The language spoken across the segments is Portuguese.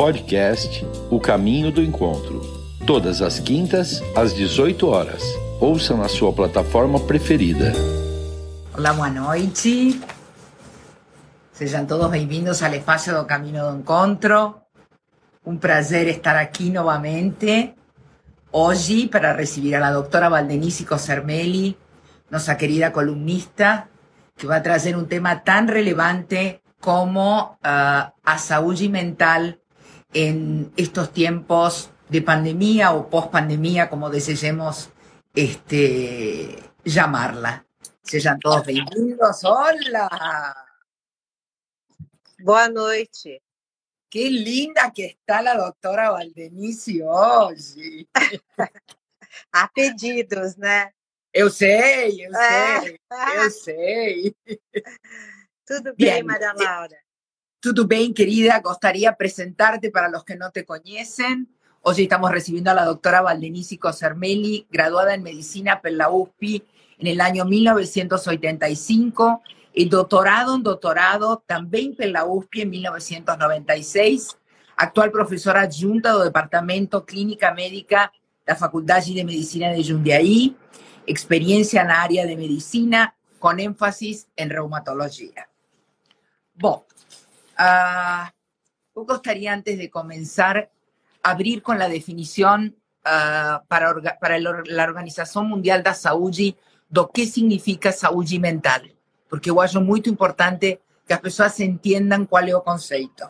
Podcast O Caminho do Encontro. Todas as quintas, às 18 horas. Ouça na sua plataforma preferida. Olá, boa noite. Sejam todos bem-vindos ao espaço do Caminho do Encontro. Um prazer estar aqui novamente. Hoje, para receber a doutora Valdenice Cosermelli, nossa querida columnista, que vai trazer um tema tão relevante como uh, a saúde mental en estos tiempos de pandemia o post-pandemia, como desejemos este, llamarla. Sejam todos bem-vindos. Hola! Boa noite. Qué linda que está la doutora Valdenice hoje. Há pedidos, né? Eu sei, eu sei, eu sei. Tudo bem, Bien. Maria Laura? Tudo bem, querida? Gostaria de apresentarte para los que no te conocen. Hoy estamos recibiendo a la doctora Valdenici Cosermelli, graduada en medicina por la USPI en el año 1985 y doctorado en doctorado también por la USPI en 1996. Actual profesora adjunta del Departamento Clínica Médica de la Facultad de Medicina de Jundiaí. Experiencia en la área de medicina con énfasis en reumatología. Uh, gustaría antes de comenzar abrir con la definición uh, para, para la Organización Mundial da Saúde do que significa saúde mental, porque eu acho muito importante que as pessoas entendam qual é o conceito.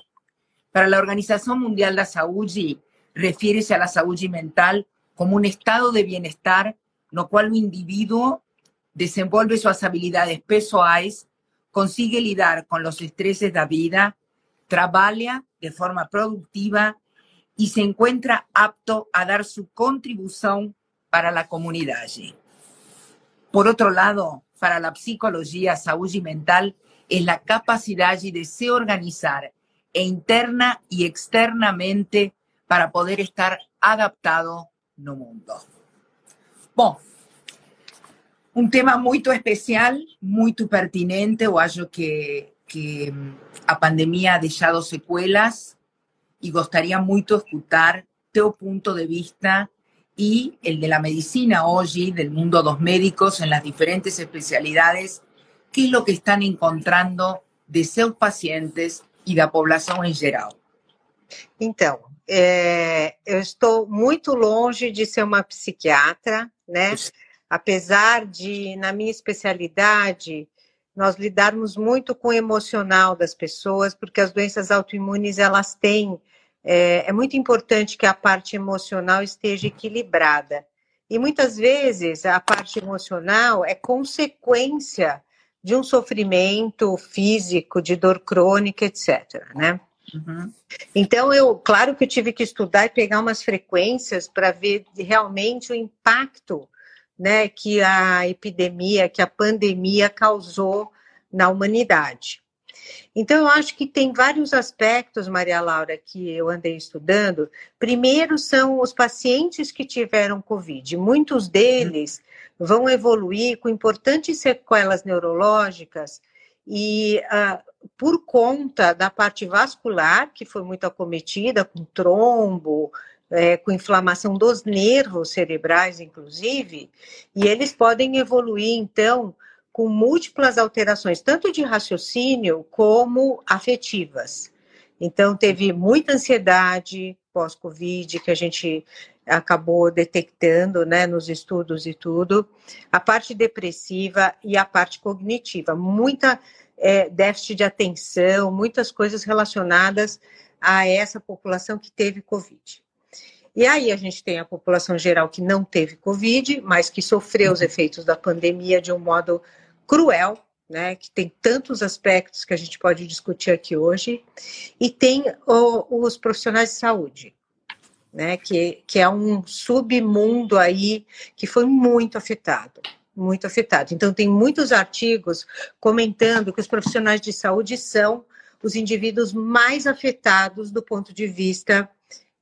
Para la Organización Mundial da Saúde, refiere-se a la saúde mental como un estado de bienestar no cual o individuo desenvolve suas habilidades pessoais, consigue lidar con los estresses da vida trabaja de forma productiva y se encuentra apto a dar su contribución para la comunidad. Por otro lado, para la psicología, salud mental es la capacidad de se organizar interna y externamente para poder estar adaptado no mundo. Bom, un tema muy especial, muy pertinente, o acho que que a pandemia ha deixado secuelas y gustaría mucho escuchar tu punto de vista y el de la medicina hoy, del mundo de los médicos en las diferentes especialidades, qué es lo que están encontrando de sus pacientes y de la población en general. Então, é, eu estou muito longe de ser uma psiquiatra, né? Apesar de, na minha especialidade, nós lidarmos muito com o emocional das pessoas, porque as doenças autoimunes elas têm é, é muito importante que a parte emocional esteja equilibrada. E muitas vezes a parte emocional é consequência de um sofrimento físico, de dor crônica, etc. Né? Uhum. Então, eu, claro que eu tive que estudar e pegar umas frequências para ver realmente o impacto né, que a epidemia, que a pandemia causou na humanidade. Então, eu acho que tem vários aspectos, Maria Laura, que eu andei estudando. Primeiro, são os pacientes que tiveram Covid. Muitos deles vão evoluir com importantes sequelas neurológicas e uh, por conta da parte vascular, que foi muito acometida, com trombo, é, com inflamação dos nervos cerebrais, inclusive, e eles podem evoluir, então, com múltiplas alterações, tanto de raciocínio como afetivas. Então, teve muita ansiedade pós-Covid, que a gente acabou detectando né, nos estudos e tudo, a parte depressiva e a parte cognitiva, muita é, déficit de atenção, muitas coisas relacionadas a essa população que teve Covid. E aí a gente tem a população geral que não teve Covid, mas que sofreu os uhum. efeitos da pandemia de um modo cruel, né, que tem tantos aspectos que a gente pode discutir aqui hoje, e tem o, os profissionais de saúde, né, que, que é um submundo aí que foi muito afetado, muito afetado. Então, tem muitos artigos comentando que os profissionais de saúde são os indivíduos mais afetados do ponto de vista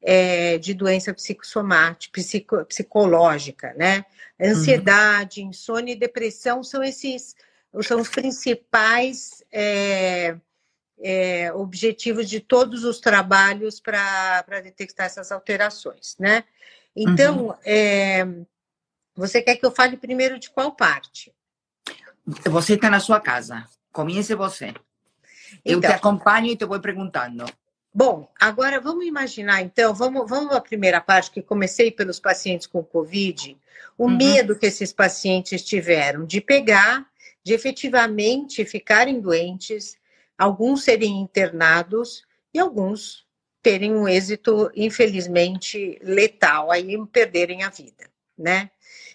é, de doença psicossomática, psico, psicológica, né? Ansiedade, uhum. insônia e depressão são esses, são os principais é, é, objetivos de todos os trabalhos para detectar essas alterações, né? Então, uhum. é, você quer que eu fale primeiro de qual parte? Você está na sua casa. Comece você. Eu então, te acompanho e te vou perguntando. Bom, agora vamos imaginar, então, vamos, vamos à primeira parte, que comecei pelos pacientes com Covid, o uhum. medo que esses pacientes tiveram de pegar, de efetivamente ficarem doentes, alguns serem internados e alguns terem um êxito, infelizmente, letal, aí perderem a vida, né?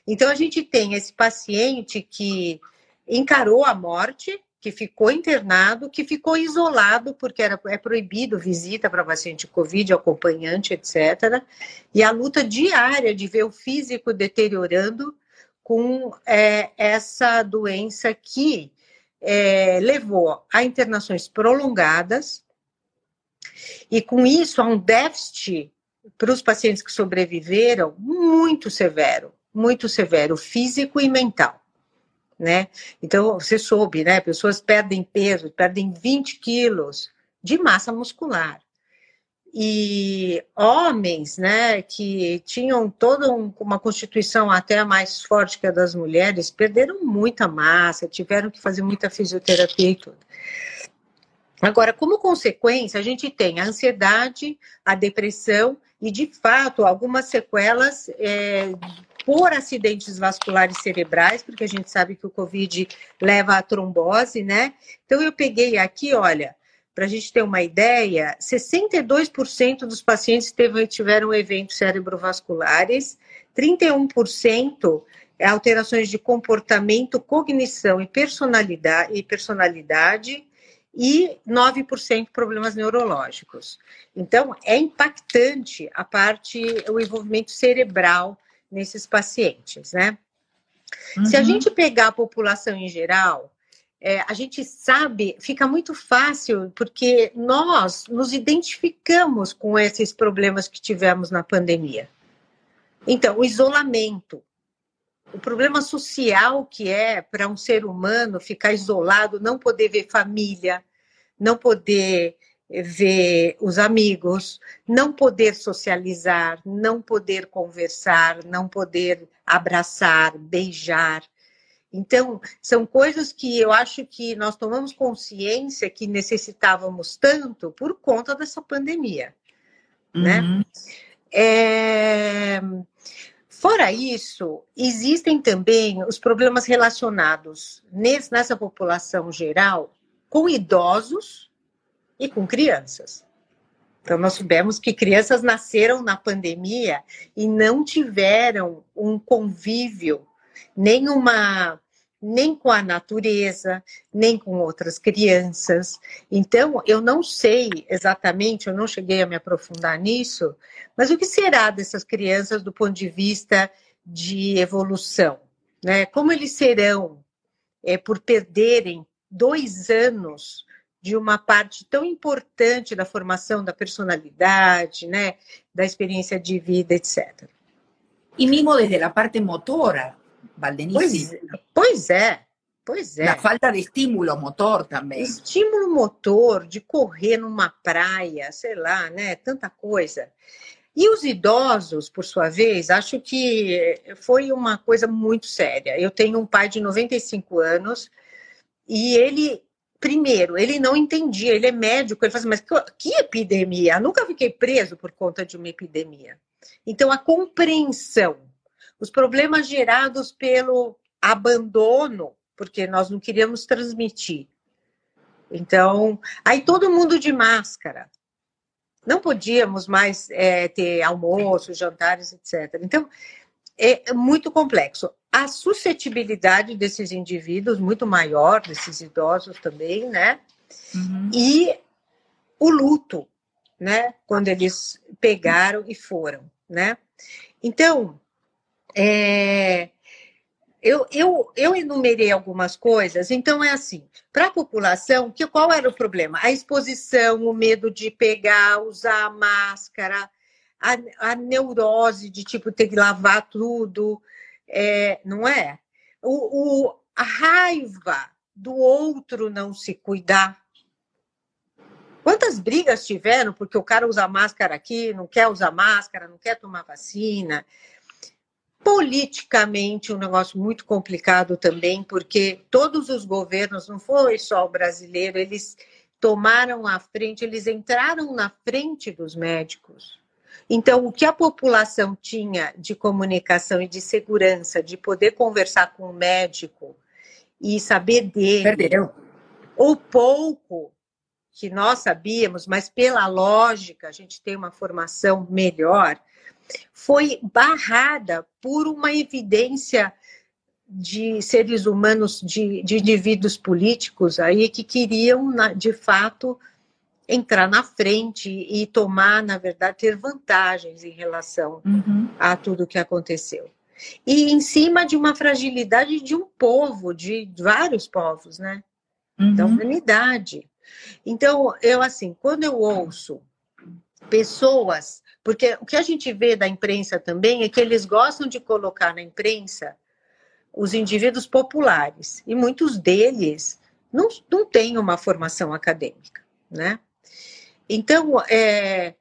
Então, a gente tem esse paciente que encarou a morte, que ficou internado, que ficou isolado, porque era, é proibido visita para paciente Covid, acompanhante, etc. E a luta diária de ver o físico deteriorando com é, essa doença que é, levou a internações prolongadas, e com isso há um déficit para os pacientes que sobreviveram muito severo, muito severo, físico e mental né? Então, você soube, né? Pessoas perdem peso, perdem 20 quilos de massa muscular. E homens, né, que tinham toda um, uma constituição até mais forte que a das mulheres, perderam muita massa, tiveram que fazer muita fisioterapia e tudo. Agora, como consequência, a gente tem a ansiedade, a depressão e, de fato, algumas sequelas é, por acidentes vasculares cerebrais, porque a gente sabe que o Covid leva à trombose, né? Então, eu peguei aqui, olha, para a gente ter uma ideia, 62% dos pacientes teve, tiveram eventos cerebrovasculares, 31% é alterações de comportamento, cognição e personalidade, e personalidade e 9% problemas neurológicos. Então, é impactante a parte, o envolvimento cerebral nesses pacientes, né? Uhum. Se a uhum. gente pegar a população em geral, é, a gente sabe, fica muito fácil, porque nós nos identificamos com esses problemas que tivemos na pandemia. Então, o isolamento, o problema social que é para um ser humano ficar isolado, não poder ver família, não poder ver os amigos, não poder socializar, não poder conversar, não poder abraçar, beijar. Então, são coisas que eu acho que nós tomamos consciência que necessitávamos tanto por conta dessa pandemia, né? uhum. né? É... Fora isso, existem também os problemas relacionados nessa população geral com idosos e com crianças. Então, nós soubemos que crianças nasceram na pandemia e não tiveram um convívio, nem uma nem com a natureza, nem com outras crianças. Então, eu não sei exatamente, eu não cheguei a me aprofundar nisso, mas o que será dessas crianças do ponto de vista de evolução? Né? Como eles serão é, por perderem dois anos de uma parte tão importante da formação da personalidade, né, da experiência de vida, etc. E mesmo desde a parte motora, Valdenice. Pois, pois é, pois é. A falta de estímulo motor também. Estímulo motor, de correr numa praia, sei lá, né, tanta coisa. E os idosos, por sua vez, acho que foi uma coisa muito séria. Eu tenho um pai de 95 anos e ele primeiro, ele não entendia, ele é médico, ele fala assim, mas que, epidemia? Eu nunca fiquei preso por conta de uma epidemia. Então, a compreensão, os problemas gerados pelo abandono, porque nós não queríamos transmitir. Então, aí todo mundo de máscara. Não podíamos mais é, ter almoço, jantares, etc. Então, é muito complexo a suscetibilidade desses indivíduos muito maior, desses idosos também, né? Uhum. E o luto, né? Quando eles pegaram e foram, né? Então, é, eu, eu, eu enumerei algumas coisas, então é assim, para a população, que, qual era o problema? A exposição, o medo de pegar, usar a máscara, a, a neurose de tipo ter que lavar tudo, é, não é? O, o, a raiva do outro não se cuidar. Quantas brigas tiveram porque o cara usa máscara aqui, não quer usar máscara, não quer tomar vacina? Politicamente, um negócio muito complicado também, porque todos os governos, não foi só o brasileiro, eles tomaram a frente, eles entraram na frente dos médicos. Então, o que a população tinha de comunicação e de segurança, de poder conversar com o médico e saber dele, Perdeu. ou pouco que nós sabíamos, mas pela lógica, a gente tem uma formação melhor, foi barrada por uma evidência de seres humanos, de, de indivíduos políticos aí que queriam, de fato, entrar na frente e tomar, na verdade, ter vantagens em relação uhum. a tudo que aconteceu. E em cima de uma fragilidade de um povo, de vários povos, né? Uhum. Da humanidade. Então, eu assim, quando eu ouço pessoas, porque o que a gente vê da imprensa também é que eles gostam de colocar na imprensa os indivíduos populares, e muitos deles não, não têm uma formação acadêmica, né? Então, é,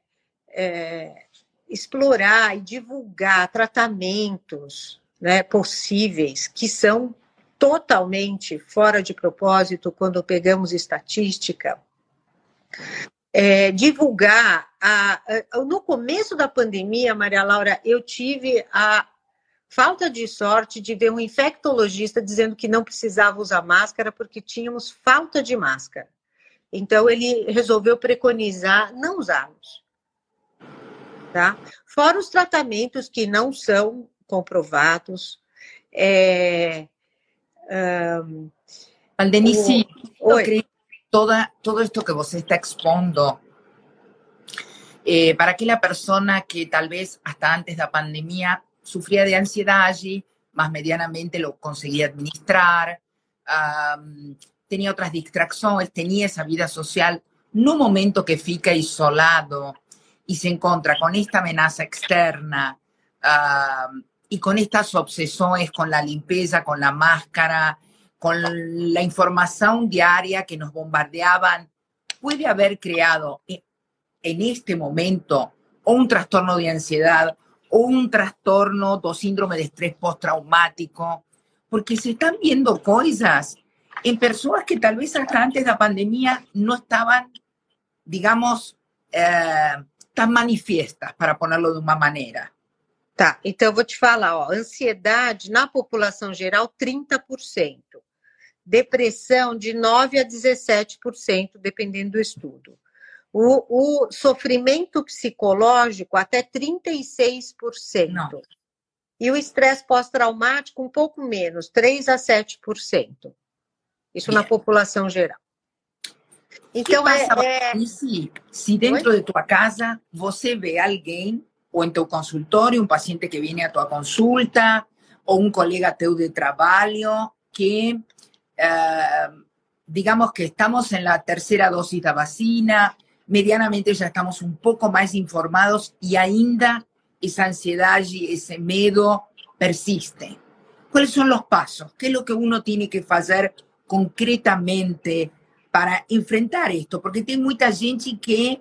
é, explorar e divulgar tratamentos né, possíveis que são totalmente fora de propósito quando pegamos estatística. É, divulgar. A, a, no começo da pandemia, Maria Laura, eu tive a falta de sorte de ver um infectologista dizendo que não precisava usar máscara porque tínhamos falta de máscara. Então, ele resolveu preconizar não usá-los. Tá? Fora os tratamentos que não são comprovados, é, Um, Aldenici, yo creo que toda, todo esto que vos está expondo, eh, para que la persona que tal vez hasta antes de la pandemia sufría de ansiedad allí, más medianamente lo conseguía administrar, um, tenía otras distracciones, tenía esa vida social, no momento que fica isolado y se encuentra con esta amenaza externa, uh, y con estas obsesiones, con la limpieza, con la máscara, con la información diaria que nos bombardeaban, puede haber creado en este momento un trastorno de ansiedad o un trastorno do síndrome de estrés postraumático, porque se están viendo cosas en personas que tal vez hasta antes de la pandemia no estaban, digamos, eh, tan manifiestas, para ponerlo de una manera. Tá, então eu vou te falar, ó, ansiedade na população geral 30%, depressão de 9 a 17%, dependendo do estudo. O, o sofrimento psicológico até 36%. Não. E o estresse pós-traumático um pouco menos, 3 a 7%. Isso yeah. na população geral. Então, é, é... Se, se dentro Oi? de tua casa você vê alguém o en tu consultorio, un paciente que viene a tu consulta o un colega teu de trabajo que, eh, digamos que estamos en la tercera dosis de vacina, medianamente ya estamos un poco más informados y ainda esa ansiedad y ese miedo persiste. ¿Cuáles son los pasos? ¿Qué es lo que uno tiene que hacer concretamente para enfrentar esto? Porque hay mucha gente que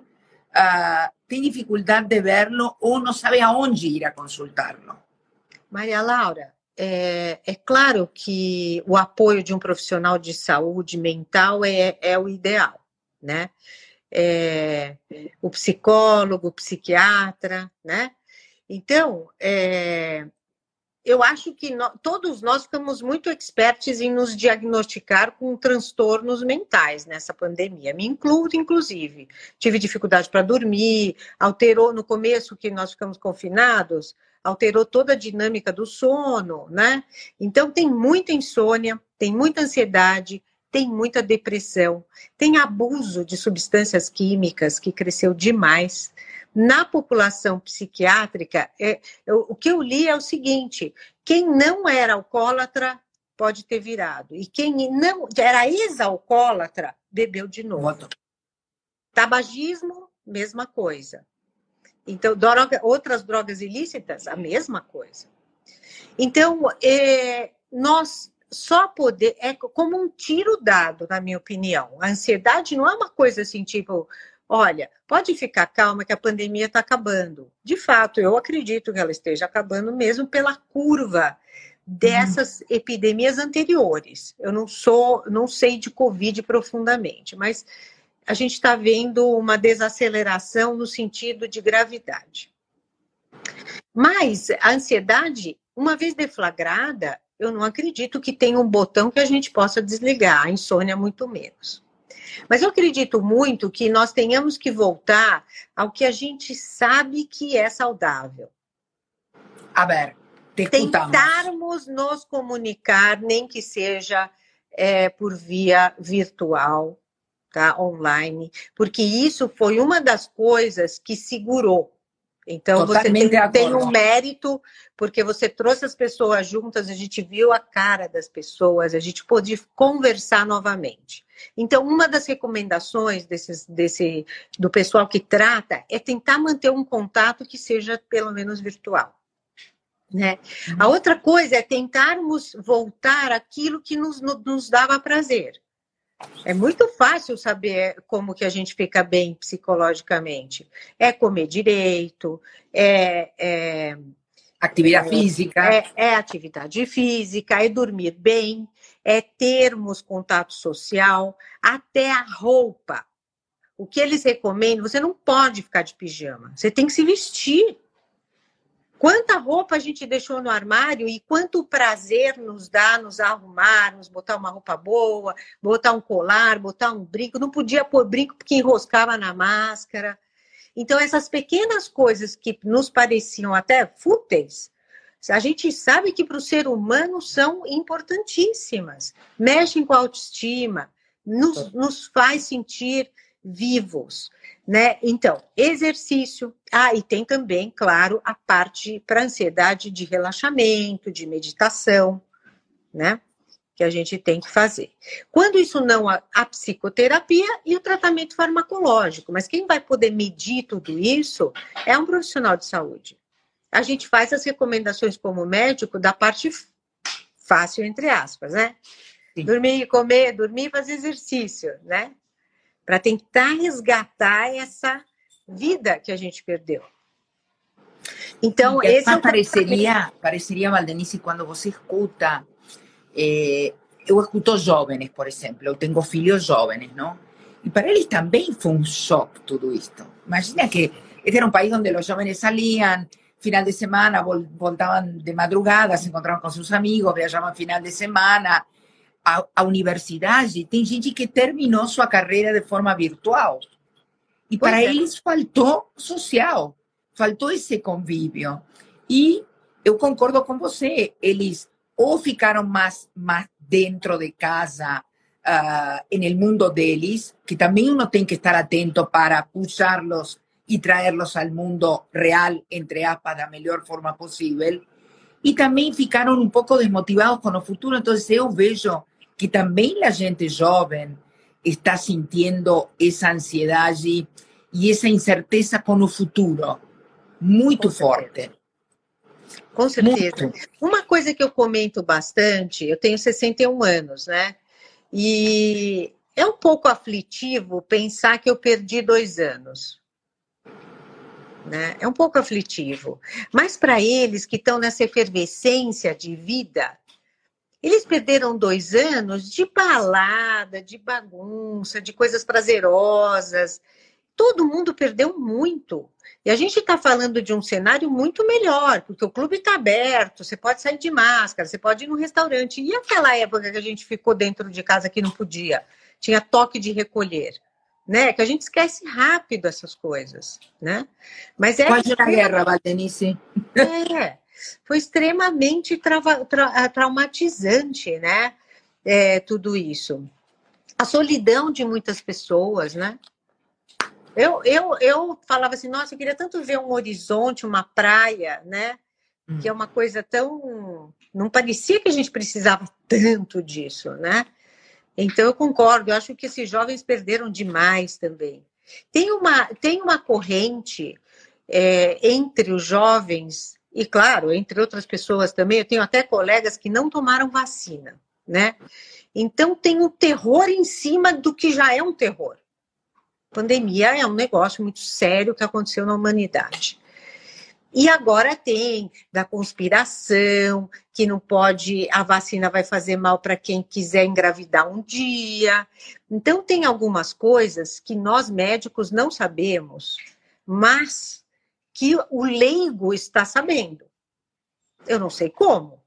uh, tem dificuldade de verlo ou não sabe aonde ir a consultá-lo. Maria Laura, é, é, claro que o apoio de um profissional de saúde mental é, é o ideal, né? É, o psicólogo, o psiquiatra, né? Então, é, eu acho que todos nós ficamos muito expertos em nos diagnosticar com transtornos mentais nessa pandemia. Me incluo, inclusive. Tive dificuldade para dormir, alterou no começo que nós ficamos confinados, alterou toda a dinâmica do sono, né? Então, tem muita insônia, tem muita ansiedade, tem muita depressão, tem abuso de substâncias químicas que cresceu demais. Na população psiquiátrica, é, eu, o que eu li é o seguinte: quem não era alcoólatra pode ter virado, e quem não era ex-alcoólatra bebeu de novo. Tabagismo, mesma coisa. Então, droga, outras drogas ilícitas, a mesma coisa. Então, é, nós só poder é como um tiro dado, na minha opinião. A ansiedade não é uma coisa assim, tipo, olha, pode ficar calma que a pandemia está acabando. De fato, eu acredito que ela esteja acabando mesmo pela curva dessas uhum. epidemias anteriores. Eu não sou, não sei de Covid profundamente, mas a gente está vendo uma desaceleração no sentido de gravidade. Mas a ansiedade, uma vez deflagrada, eu não acredito que tenha um botão que a gente possa desligar, a insônia muito menos. Mas eu acredito muito que nós tenhamos que voltar ao que a gente sabe que é saudável. A ver, tentarmos nos comunicar, nem que seja é, por via virtual, tá? online, porque isso foi uma das coisas que segurou. Então, Totalmente você tem, tem, um mérito, porque você trouxe as pessoas juntas, a gente viu a cara das pessoas, a gente pôde conversar novamente. Então, uma das recomendações desses, desse, do pessoal que trata é tentar manter um contato que seja pelo menos virtual. Né? A uhum. outra coisa é tentarmos voltar aquilo que nos, nos dava prazer. É muito fácil saber como que a gente fica bem psicologicamente. É comer direito, é, é atividade é, física. É, é, atividade física, é dormir bem, é termos contato social, até a roupa. O que eles recomendam, você não pode ficar de pijama, você tem que se vestir. Quanta roupa a gente deixou no armário e quanto prazer nos dá nos arrumarmos, botar uma roupa boa, botar um colar, botar um brinco. Não podia pôr brinco porque enroscava na máscara. Então, essas pequenas coisas que nos pareciam até fúteis, a gente sabe que para o ser humano são importantíssimas. Mexem com a autoestima, nos, nos faz sentir vivos né? Então, exercício. Ah, e tem também, claro, a parte para ansiedade de relaxamento, de meditação, né? Que a gente tem que fazer. Quando isso não, a, a psicoterapia e o tratamento farmacológico. Mas quem vai poder medir tudo isso é um profissional de saúde. A gente faz as recomendações como médico da parte fácil, entre aspas, né? Sim. Dormir, comer, dormir, fazer exercício, né? Para tentar resgatar essa vida que a gente perdeu. Então, esse é pareceria, pareceria, Valdenice, quando você escuta, eh, eu escuto jovens, por exemplo, eu tenho filhos jovens, não? E para eles também foi um choque tudo isto. Imagina que este era um país onde os jovens saliam, final de semana voltavam de madrugada, se encontravam com seus amigos, viajavam final de semana, a, a universidade, tem gente que terminou sua carreira de forma virtual. E para é. eles faltou social, faltou esse convívio. E eu concordo com você, eles ou ficaram mais, mais dentro de casa, uh, no mundo deles, que também uno tem que estar atento para puxá-los e traê-los ao mundo real, entre aspas, da melhor forma possível. E também ficaram um pouco desmotivados com o futuro. Então, eu vejo que también la gente joven está sintiendo esa ansiedad y esa incerteza con el futuro muito forte. Com certeza. Muito. Uma coisa que eu comento bastante, eu tenho 61 anos, né? E é um pouco aflitivo pensar que eu perdi dois anos. Né? É um pouco aflitivo. Mas para eles que estão nessa efervescência de vida, eles perderam dois anos de balada, de bagunça, de coisas prazerosas. Todo mundo perdeu muito. E a gente está falando de um cenário muito melhor, porque o clube está aberto, você pode sair de máscara, você pode ir no restaurante. E aquela época que a gente ficou dentro de casa que não podia? Tinha toque de recolher. Né? Que a gente esquece rápido essas coisas, né? Mas é Pode a guerra, Valdenice. É foi extremamente trava, tra, traumatizante, né? É, tudo isso. A solidão de muitas pessoas, né? Eu, eu, eu falava assim, nossa, eu queria tanto ver um horizonte, uma praia, né? Hum. Que é uma coisa tão. Não parecia que a gente precisava tanto disso, né? Então eu concordo, eu acho que esses jovens perderam demais também. Tem uma, tem uma corrente é, entre os jovens e claro, entre outras pessoas também, eu tenho até colegas que não tomaram vacina, né? Então tem um terror em cima do que já é um terror. Pandemia é um negócio muito sério que aconteceu na humanidade. E agora tem da conspiração, que não pode, a vacina vai fazer mal para quem quiser engravidar um dia. Então, tem algumas coisas que nós médicos não sabemos, mas que o leigo está sabendo. Eu não sei como.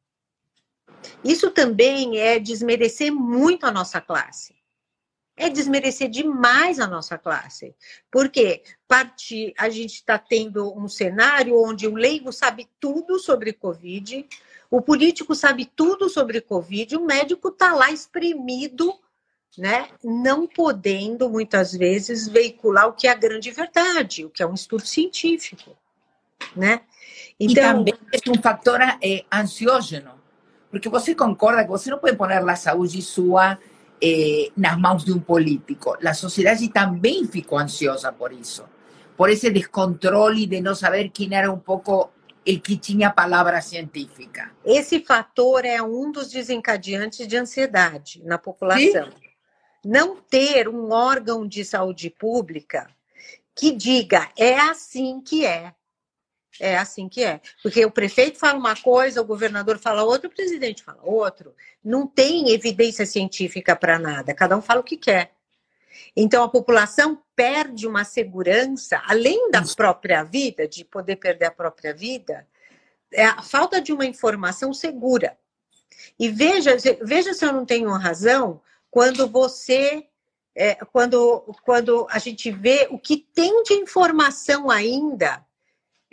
Isso também é desmerecer muito a nossa classe é desmerecer demais a nossa classe. Porque parte, a gente está tendo um cenário onde o leigo sabe tudo sobre Covid, o político sabe tudo sobre Covid, o médico está lá espremido, né? não podendo, muitas vezes, veicular o que é a grande verdade, o que é um estudo científico. Né? Então, e também é um fator é, ansiógeno, porque você concorda que você não pode pôr a saúde sua eh, nas mãos de um político. A sociedade também ficou ansiosa por isso, por esse descontrole de não saber quem era um pouco o que tinha palavra científica. Esse fator é um dos desencadeantes de ansiedade na população. Sim? Não ter um órgão de saúde pública que diga é assim que é. É assim que é. Porque o prefeito fala uma coisa, o governador fala outra, o presidente fala outro. Não tem evidência científica para nada, cada um fala o que quer. Então a população perde uma segurança, além da própria vida, de poder perder a própria vida, é a falta de uma informação segura. E veja, veja se eu não tenho razão quando você é, quando, quando a gente vê o que tem de informação ainda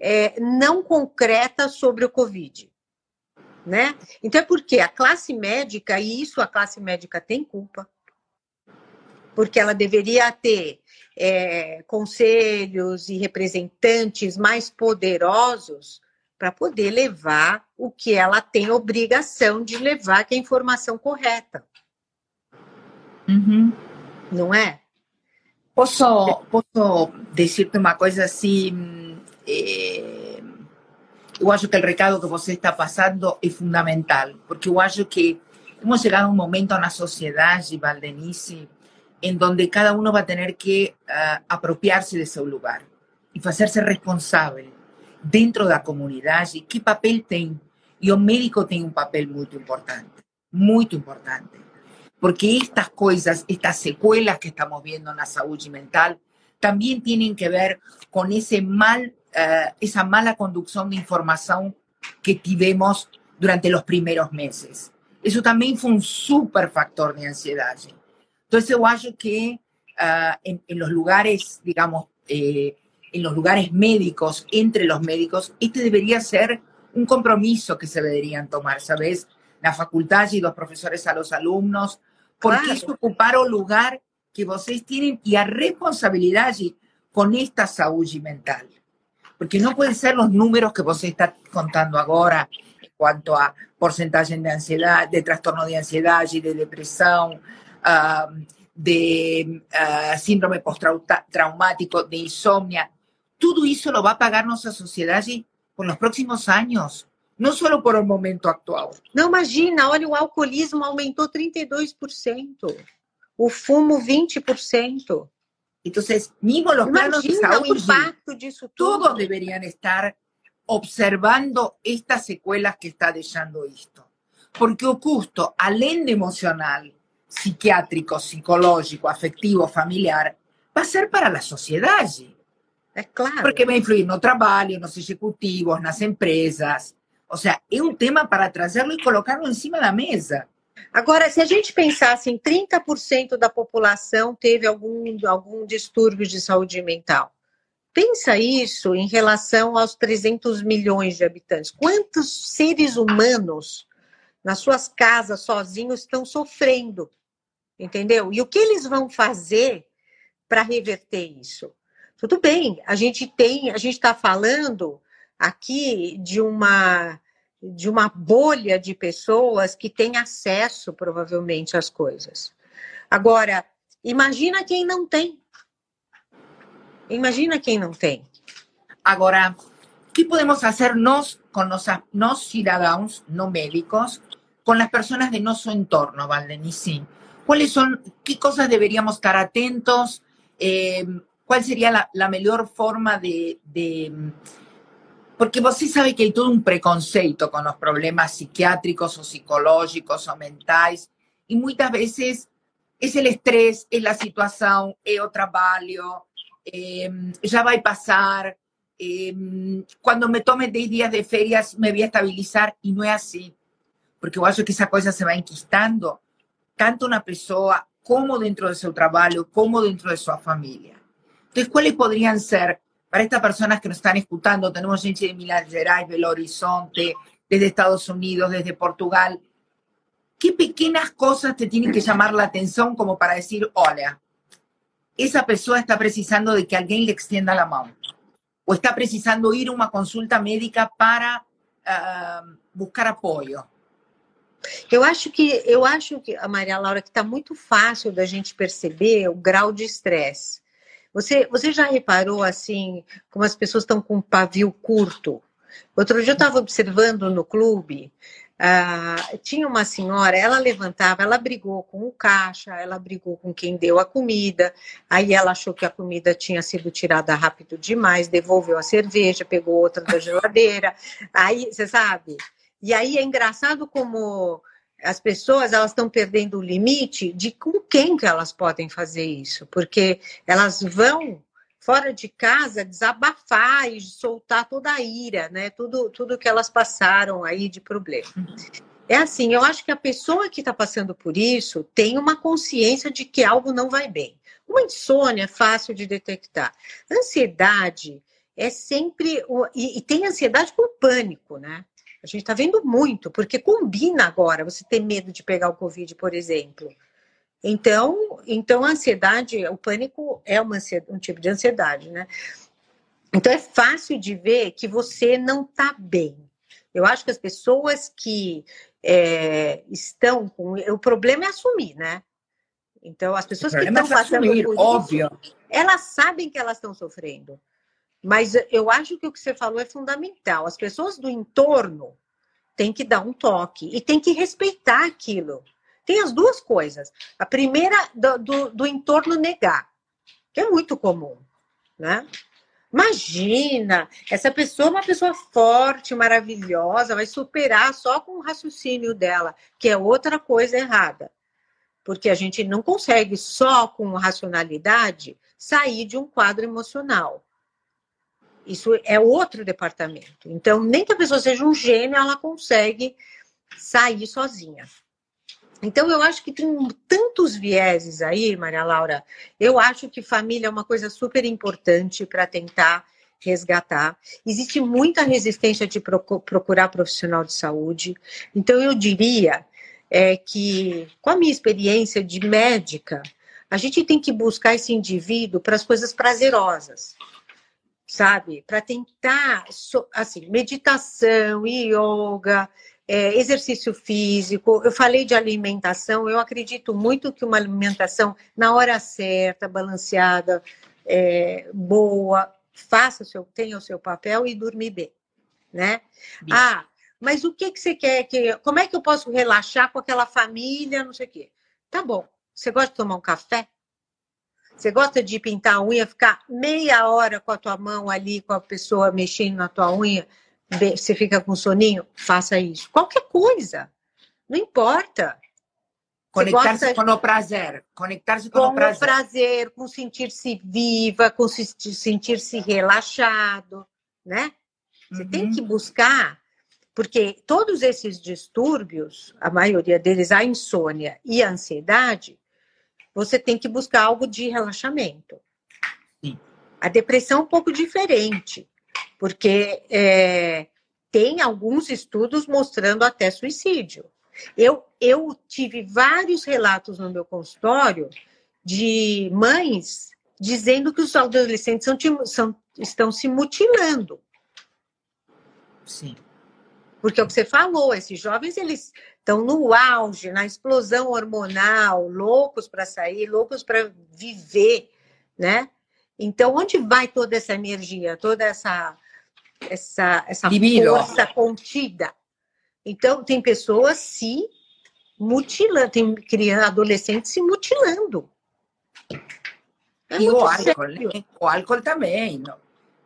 é, não concreta sobre o Covid. Né? Então é porque a classe médica, e isso a classe médica tem culpa, porque ela deveria ter é, conselhos e representantes mais poderosos para poder levar o que ela tem obrigação de levar, que é a informação correta. Uhum. Não é? Posso, posso dizer-te uma coisa assim eh, eu acho que o recado que você está passando é fundamental, porque eu acho que hemos chegado a um momento na sociedade, Valdenice, em donde cada um vai ter que uh, apropriar-se de seu lugar e fazer-se responsável dentro da comunidade. Que papel tem? E o médico tem um papel muito importante, muito importante. Porque estas coisas, estas secuelas que estamos vendo na saúde mental, também têm que ver com esse mal uh, esa mala conducción de información que tivemos durante los primeros meses. Eso también fue un super factor de ansiedad. Entonces, yo acho que uh, en, en, los lugares, digamos, eh, en los lugares médicos, entre los médicos, este debería ser un compromiso que se deberían tomar, ¿sabes? La facultad y los profesores a los alumnos, porque claro. es ocupar o lugar que vocês tienen y a responsabilidad con esta salud mental. Porque no pueden ser los números que vos está contando ahora en cuanto a porcentaje de ansiedad, de trastorno de ansiedad y de depresión, uh, de uh, síndrome postraumático, de insomnia. Todo eso lo va a pagar nuestra sociedad por los próximos años. Não só por o momento atual. Não, imagina, olha, o alcoolismo aumentou 32%, o fumo 20%. Entonces, mismo los planos de salud, todos deberían estar observando estas secuelas que está dejando esto. Porque o custo, além de emocional, psiquiátrico, psicológico, afectivo, familiar, va a ser para la sociedad. Es claro. Porque va a influir no trabalho, nos ejecutivos, nas empresas. O sea, es un tema para traerlo y colocarlo encima de la mesa. Agora, se a gente pensasse em 30% da população teve algum, algum distúrbio de saúde mental, pensa isso em relação aos 300 milhões de habitantes. Quantos seres humanos nas suas casas sozinhos estão sofrendo? Entendeu? E o que eles vão fazer para reverter isso? Tudo bem, a gente tem, a gente está falando aqui de uma de uma bolha de pessoas que têm acesso, provavelmente, às coisas. Agora, imagina quem não tem. Imagina quem não tem. Agora, o que podemos fazer nós, com nossa, nós cidadãos, não médicos, com as pessoas de nosso entorno, Valdenici? Quais são, que coisas deveríamos estar atentos? eh, ¿cuál sería la, la mejor forma de, de, Porque você sabe que hay todo un preconceito con los problemas psiquiátricos o psicológicos o mentais, y muchas veces es el estrés, es la situación, es o trabalho, eh, ya va a pasar, eh, cuando me tome 10 días de ferias me voy a estabilizar, y no es así, porque yo acho que esa cosa se va enquistando, tanto una persona como dentro de su trabajo, como dentro de su familia. Entonces, ¿cuáles podrían ser, para estas personas que nos están escuchando, tenemos gente de Minas Gerais, Belo Horizonte, desde Estados Unidos, desde Portugal, ¿qué pequeñas cosas te tienen que llamar la atención como para decir, hola, esa persona está precisando de que alguien le extienda la mano? ¿O está precisando ir a una consulta médica para uh, buscar apoyo? Eu acho que eu acho que a Maria Laura que está muito fácil da gente perceber o grau de estresse. Você, você já reparou assim como as pessoas estão com um pavio curto? Outro dia eu estava observando no clube, ah, tinha uma senhora, ela levantava, ela brigou com o caixa, ela brigou com quem deu a comida, aí ela achou que a comida tinha sido tirada rápido demais, devolveu a cerveja, pegou outra da geladeira, aí, você sabe? E aí é engraçado como as pessoas elas estão perdendo o limite de com quem que elas podem fazer isso, porque elas vão fora de casa desabafar e soltar toda a ira, né? Tudo, tudo que elas passaram aí de problema. É assim, eu acho que a pessoa que está passando por isso tem uma consciência de que algo não vai bem. Uma insônia é fácil de detectar. Ansiedade é sempre. E, e tem ansiedade com pânico, né? A gente está vendo muito, porque combina agora você ter medo de pegar o Covid, por exemplo. Então, então a ansiedade, o pânico é uma, um tipo de ansiedade, né? Então é fácil de ver que você não está bem. Eu acho que as pessoas que é, estão com. O problema é assumir, né? Então, as pessoas que estão é passando óbvio. Elas sabem que elas estão sofrendo. Mas eu acho que o que você falou é fundamental. As pessoas do entorno têm que dar um toque e têm que respeitar aquilo. Tem as duas coisas. A primeira, do, do, do entorno negar, que é muito comum, né? Imagina, essa pessoa é uma pessoa forte, maravilhosa, vai superar só com o raciocínio dela, que é outra coisa errada. Porque a gente não consegue só com racionalidade sair de um quadro emocional. Isso é outro departamento. Então, nem que a pessoa seja um gênio, ela consegue sair sozinha. Então, eu acho que tem tantos vieses aí, Maria Laura. Eu acho que família é uma coisa super importante para tentar resgatar. Existe muita resistência de procurar profissional de saúde. Então, eu diria é, que, com a minha experiência de médica, a gente tem que buscar esse indivíduo para as coisas prazerosas sabe? Para tentar, assim, meditação, yoga, é, exercício físico. Eu falei de alimentação, eu acredito muito que uma alimentação na hora certa, balanceada, é, boa, faça o seu, tenha o seu papel e dormir bem, né? Ah, mas o que, que você quer que. Como é que eu posso relaxar com aquela família, não sei o quê? Tá bom. Você gosta de tomar um café? Você gosta de pintar a unha, ficar meia hora com a tua mão ali, com a pessoa mexendo na tua unha, você fica com soninho? Faça isso. Qualquer coisa. Não importa. Conectar-se com o prazer. Conectar-se com, com, o prazer. Prazer, com sentir-se viva, com sentir-se relaxado, né? Você uhum. tem que buscar, porque todos esses distúrbios, a maioria deles, a insônia e a ansiedade, você tem que buscar algo de relaxamento. Sim. A depressão é um pouco diferente, porque é, tem alguns estudos mostrando até suicídio. Eu, eu tive vários relatos no meu consultório de mães dizendo que os adolescentes são, são, estão se mutilando. Sim. Porque é o que você falou, esses jovens eles estão no auge, na explosão hormonal, loucos para sair, loucos para viver, né? Então, onde vai toda essa energia, toda essa essa essa força contida? Então, tem pessoas se mutilando, tem criança, adolescentes se mutilando. É e o álcool, né? o álcool também, não?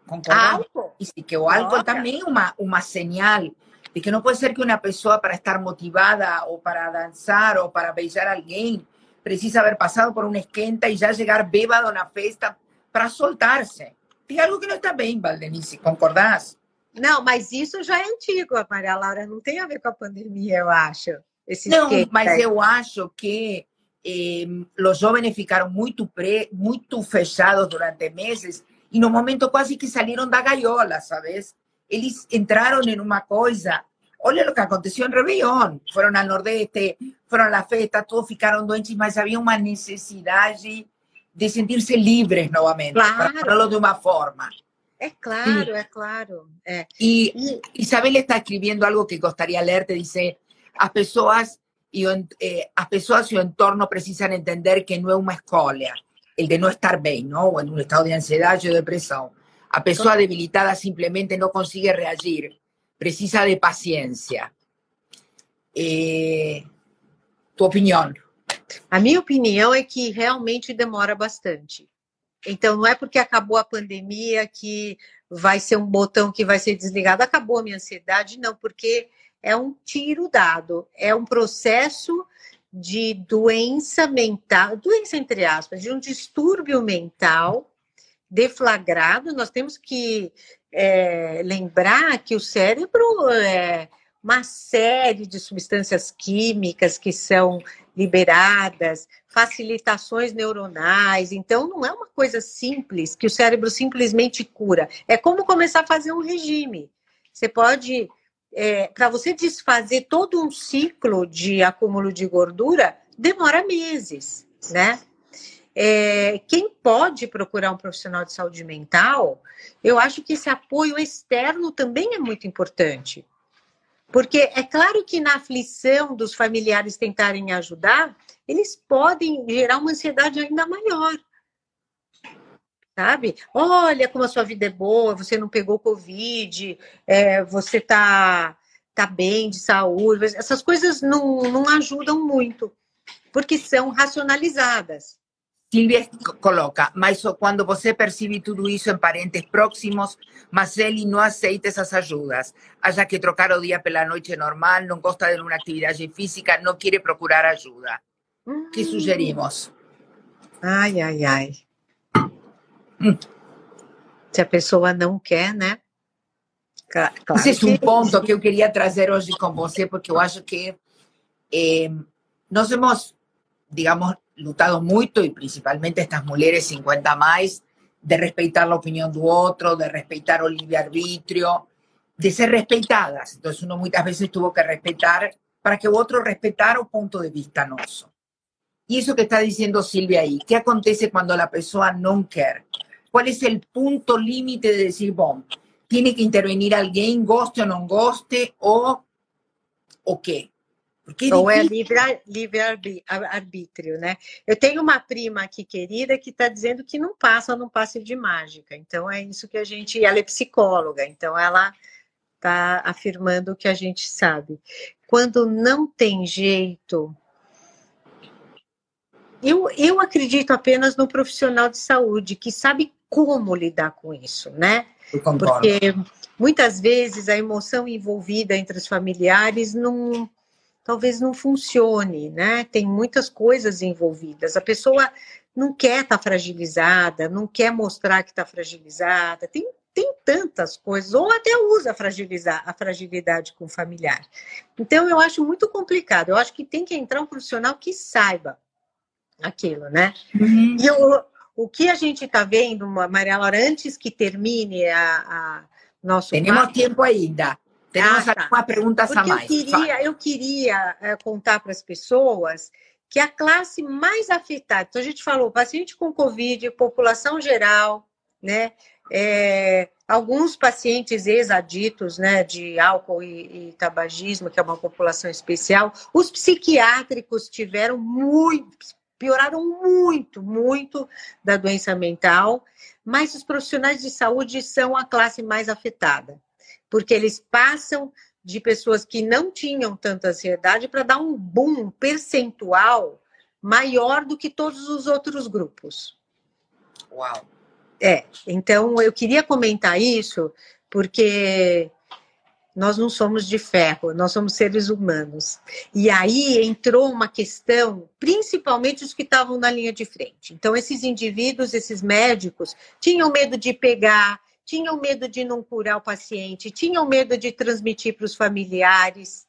Concordamos? E sim, que o álcool também é uma, uma señal de que não pode ser que uma pessoa para estar motivada ou para dançar ou para beijar alguém precisa haber passado por uma esquenta e já chegar bêbado na festa para soltar-se. Tem algo que não está bem, Valdenice, concordás? Não, mas isso já é antigo, Maria Laura, não tem a ver com a pandemia, eu acho. Não, mas eu acho que eh, os jovens ficaram muito, pre, muito fechados durante meses e no momento quase que saíram da gaiola, sabes? Eles entraram em uma coisa. Olha o que aconteceu em Réveillon. Foram ao Nordeste, foram à festa, todos ficaram doentes, mas havia uma necessidade de sentir-se livres novamente, claro. para de uma forma. É claro, sí. é claro. É. E, e Isabel está escrevendo algo que gostaria de ler, te dice, as pessoas e o, eh, as pessoas e o entorno precisam entender que não é uma escolha, el de no estar bem, ¿no? O en un estado de ansiedade ou depressão. A pessoa debilitada simplesmente não consegue reagir, precisa de paciência. Eh, tu opinião? A minha opinião é que realmente demora bastante. Então, não é porque acabou a pandemia que vai ser um botão que vai ser desligado. Acabou a minha ansiedade, não, porque é um tiro dado, é um processo de doença mental, doença entre aspas, de um distúrbio mental deflagrado. Nós temos que é, lembrar que o cérebro é uma série de substâncias químicas que são liberadas, facilitações neuronais. Então, não é uma coisa simples que o cérebro simplesmente cura. É como começar a fazer um regime. Você pode, é, para você desfazer todo um ciclo de acúmulo de gordura, demora meses, né? É, quem pode procurar um profissional de saúde mental, eu acho que esse apoio externo também é muito importante. Porque é claro que na aflição dos familiares tentarem ajudar, eles podem gerar uma ansiedade ainda maior. Sabe? Olha como a sua vida é boa, você não pegou Covid, é, você tá, tá bem de saúde. Essas coisas não, não ajudam muito, porque são racionalizadas. Silvia coloca, mas quando você percebe tudo isso em parentes próximos, mas ele não aceita essas ajudas, acha que trocar o dia pela noite normal, não gosta de uma atividade física, não quer procurar ajuda. Hum. que sugerimos? Ai, ai, ai. Hum. Se a pessoa não quer, né? Claro Esse é um ponto que eu queria trazer hoje com você, porque eu acho que eh, nós hemos, digamos, lutado muito, e principalmente estas mulheres 50 mais, de respeitar a opinião do outro, de respeitar o livre-arbítrio, de ser respeitadas. Então, uno muitas vezes tuvo que respeitar para que o outro respeitara o ponto de vista nosso. Y eso que está diciendo Silvia ahí, ¿qué acontece cuando la persona no quiere? ¿Cuál es el punto límite de decir, bom, tiene que intervenir alguém, goste ou não goste, ou o quê? Porque ou é livre, livre arbítrio, né? Eu tenho uma prima aqui querida que está dizendo que não passa num passe de mágica. Então é isso que a gente. Ela é psicóloga, então ela está afirmando o que a gente sabe. Quando não tem jeito, eu, eu acredito apenas no profissional de saúde que sabe como lidar com isso, né? Porque muitas vezes a emoção envolvida entre os familiares não talvez não funcione, né? Tem muitas coisas envolvidas. A pessoa não quer estar tá fragilizada, não quer mostrar que está fragilizada. Tem, tem tantas coisas, ou até usa fragilizar a fragilidade com o familiar. Então, eu acho muito complicado. Eu acho que tem que entrar um profissional que saiba aquilo, né? Uhum. E o, o que a gente está vendo, Maria Laura, antes que termine a, a nosso Temos tempo ainda. Temos ah, tá. pergunta a mais. Eu queria, eu queria é, contar para as pessoas que a classe mais afetada, então a gente falou paciente com Covid, população geral, né? É, alguns pacientes ex-aditos né, de álcool e, e, tabagismo, que é uma população especial, os psiquiátricos tiveram muito, pioraram muito, muito da doença mental, mas os profissionais de saúde são a classe mais afetada, porque eles passam de pessoas que não tinham tanta ansiedade para dar um boom percentual maior do que todos os outros grupos. Uau! É, então eu queria comentar isso porque nós não somos de ferro, nós somos seres humanos. E aí entrou uma questão, principalmente os que estavam na linha de frente. Então, esses indivíduos, esses médicos, tinham medo de pegar, tinham medo de não curar o paciente, tinham medo de transmitir para os familiares.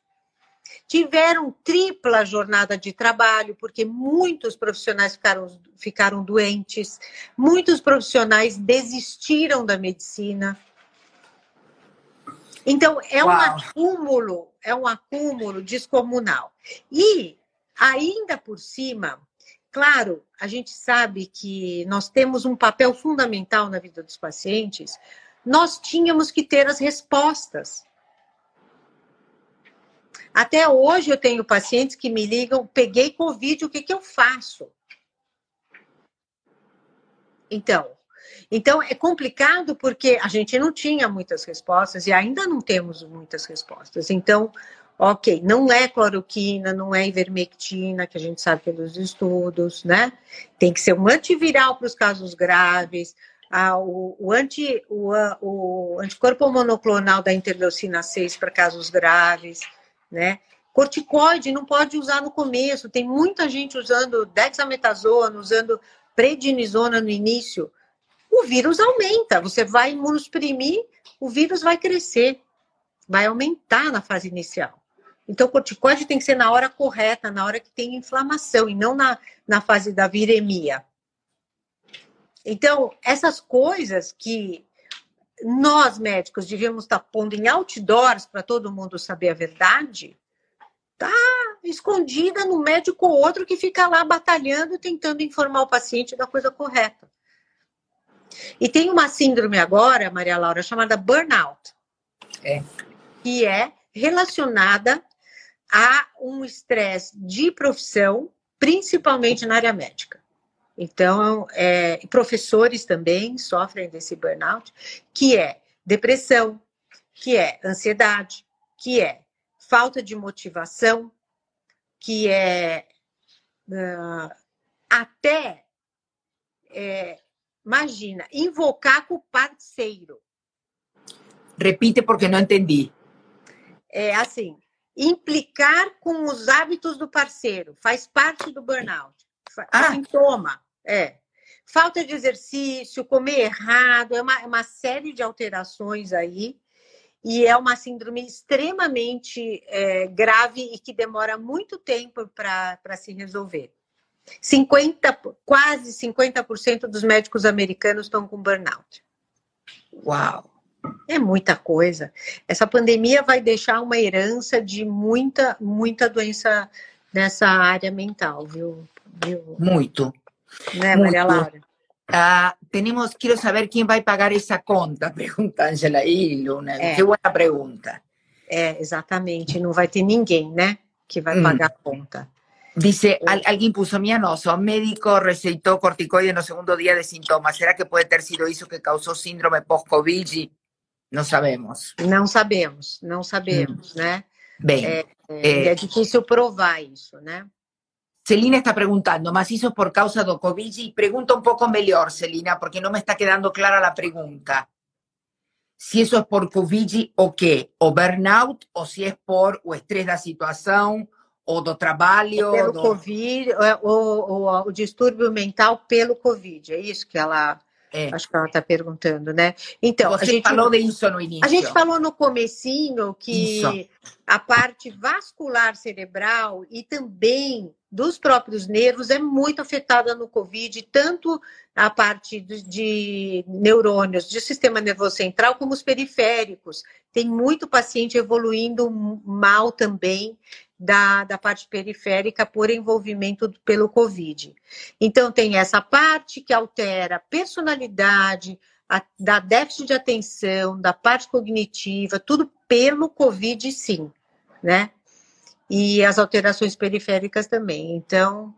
Tiveram tripla jornada de trabalho, porque muitos profissionais ficaram, ficaram doentes, muitos profissionais desistiram da medicina então, é Uau. um acúmulo, é um acúmulo descomunal. E, ainda por cima, claro, a gente sabe que nós temos um papel fundamental na vida dos pacientes, nós tínhamos que ter as respostas. Até hoje eu tenho pacientes que me ligam, peguei Covid, o que, que eu faço? Então, então, é complicado porque a gente não tinha muitas respostas e ainda não temos muitas respostas. Então, ok, não é cloroquina, não é ivermectina, que a gente sabe pelos estudos, né? Tem que ser um antiviral para os casos graves, ah, o, o, anti, o, o anticorpo monoclonal da interleucina 6 para casos graves, né? Corticoide não pode usar no começo, tem muita gente usando dexametasona, usando prednisona no início, o vírus aumenta. Você vai imunosprimir, o vírus vai crescer, vai aumentar na fase inicial. Então, o corticoide tem que ser na hora correta, na hora que tem inflamação, e não na, na fase da viremia. Então, essas coisas que nós, médicos, devíamos estar pondo em outdoors para todo mundo saber a verdade, tá escondida no médico ou outro que fica lá batalhando, tentando informar o paciente da coisa correta. E tem uma síndrome agora, Maria Laura, chamada burnout. É. Que é relacionada a um estresse de profissão, principalmente na área médica. Então, é, professores também sofrem desse burnout, que é depressão, que é ansiedade, que é falta de motivação, que é uh, até é, Imagina, invocar com o parceiro. Repite porque não entendi. É assim, implicar com os hábitos do parceiro faz parte do burnout. Ah. Sintoma, é. Falta de exercício, comer errado, é uma, é uma série de alterações aí. E é uma síndrome extremamente é, grave e que demora muito tempo para se resolver. 50, quase 50% dos médicos americanos estão com burnout. Uau! É muita coisa. Essa pandemia vai deixar uma herança de muita, muita doença nessa área mental, viu? viu? Muito. Né, Maria Laura? Ah, tenemos, quiero saber quién va a pagar esa conta, pergunta Angela e Luna. É. Que boa pergunta. É, exatamente. Não vai ter ninguém, né, que vai hum. pagar a conta. Dice, alguien puso mi anoso, médico receitó corticoide en el segundo día de síntomas. ¿Será que puede ter sido eso que causó síndrome post-Covid? Não sabemos. Não sabemos, não sabemos, hum. né? Bem. É, é, é, difícil provar isso, né? Celina está perguntando, mas isso por causa do Covid? Pergunta um pouco melhor, Celina, porque não me está quedando clara a pergunta. Se isso é por Covid o quê? O burnout ou se é por o estresse da situação ou do trabalho? Pelo do... Covid, é, o, o distúrbio mental pelo Covid, é isso que ela... É. Acho que ela está perguntando, né? Então, Você a gente falou disso no início. A gente falou no comecinho que isso. a parte vascular cerebral e também dos próprios nervos é muito afetada no COVID, tanto a parte de, neurônios do sistema nervoso central como os periféricos. Tem muito paciente evoluindo mal também da, da parte periférica por envolvimento pelo Covid. Então, tem essa parte que altera a personalidade, a, da déficit de atenção, da parte cognitiva, tudo pelo Covid, sim, né? E as alterações periféricas também. Então,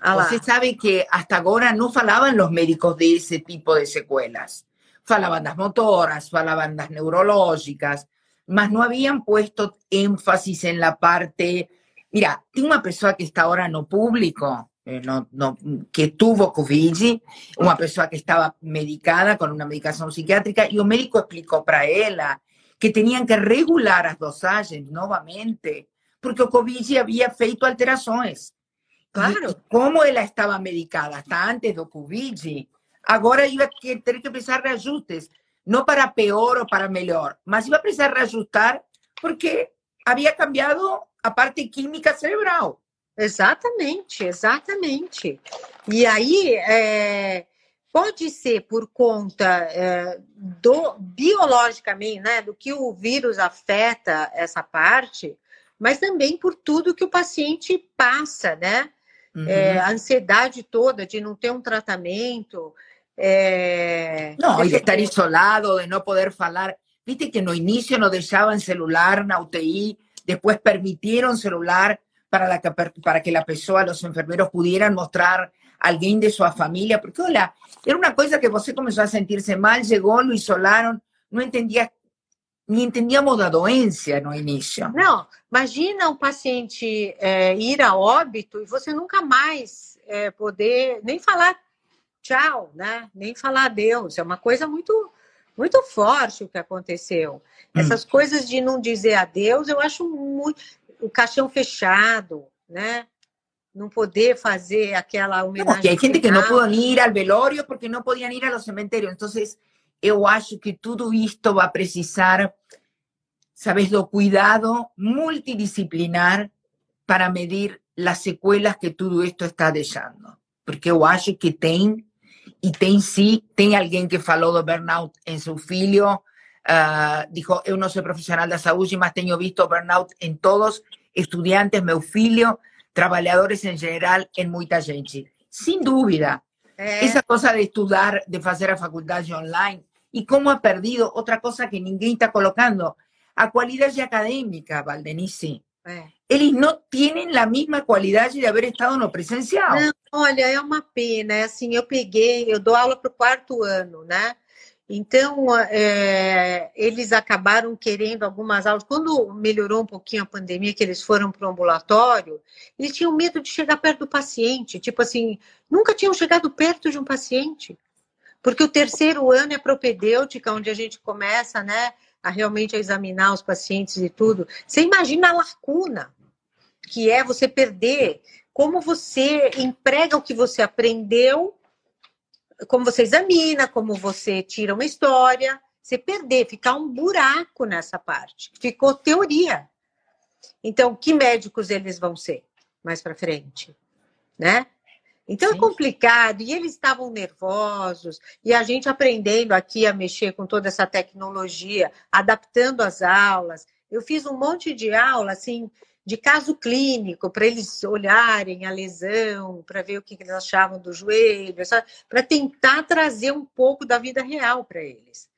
Você sabe que hasta agora não falavam os médicos desse tipo de sequelas. Falavam das motoras, falavam das neurológicas, mas no habían puesto énfasis en la parte, mira, tengo una persona que está ahora no público, eh, no, no, que tuvo Covid, uma pessoa que estava medicada com uma medicação psiquiátrica, e o médico explicou para ela que tinham que regular as dosagens novamente, porque o Covid havia feito alterações. Claro. E, como ela estava medicada hasta antes do Covid, agora ia ter que precisar de ajustes, não para pior ou para melhor, mas ia precisar reajustar porque havia cambiado a parte química cerebral. Exatamente, exatamente. E aí, é, pode ser por conta é, do biologicamente, né, do que o vírus afeta essa parte, mas também por tudo que o paciente passa, né? Uhum. É, a ansiedade toda de não ter um tratamento. É... Não, de estar isolado, de não poder falar. Viste que no início não deixavam celular na UTI, depois permitiram celular para, la, para que la pessoa, los enfermeros pudieran mostrar alguém de sua família, porque, olha, era uma coisa que você começou a sentir-se mal, chegou, lo isolaram, não entendia nem entendíamos da doença no início. Não, imagina um paciente é, ir a óbito e você nunca mais é, poder nem falar tchau, né? Nem falar adeus. É uma coisa muito muito forte o que aconteceu. Hum. Essas coisas de não dizer adeus, eu acho muito o caixão fechado, né? Não poder fazer aquela homenagem. Porque hay gente que não pôde ir ao velório porque não podiam ir ao cemitério. Então, eu acho que tudo isto vai precisar, sabes, do cuidado multidisciplinar para medir as sequelas que tudo isto está deixando. Porque eu acho que tem, e tem sim, tem alguém que falou do burnout em seu filho, Uh, dijo, eu não sou profissional da saúde, mas tenho visto burnout em todos, estudiantes, meu filho, trabalhadores em geral, em muita gente. Sem dúvida. É. Essa coisa de estudar, de fazer a faculdade online, e como ha perdido, outra coisa que ninguém está colocando, a qualidade acadêmica, Valdenice. É. Eles não têm a mesma qualidade de haver estado no presencial. Não, olha, é uma pena. É assim, eu peguei, eu dou aula para o quarto ano, né? Então, é, eles acabaram querendo algumas aulas. Quando melhorou um pouquinho a pandemia, que eles foram para o ambulatório, eles tinham medo de chegar perto do paciente. Tipo assim, nunca tinham chegado perto de um paciente. Porque o terceiro ano é propedêutica, onde a gente começa né, a realmente examinar os pacientes e tudo. Você imagina a lacuna, que é você perder, como você emprega o que você aprendeu como você examina, como você tira uma história, você perder, ficar um buraco nessa parte. Ficou teoria. Então, que médicos eles vão ser mais para frente, né? Então é Sim. é complicado e eles estavam nervosos e a gente aprendendo aqui a mexer com toda essa tecnologia, adaptando as aulas. Eu fiz um monte de aula assim de caso clínico, para eles olharem a lesão, para ver o que eles achavam do joelho, para tentar trazer um pouco da vida real para eles.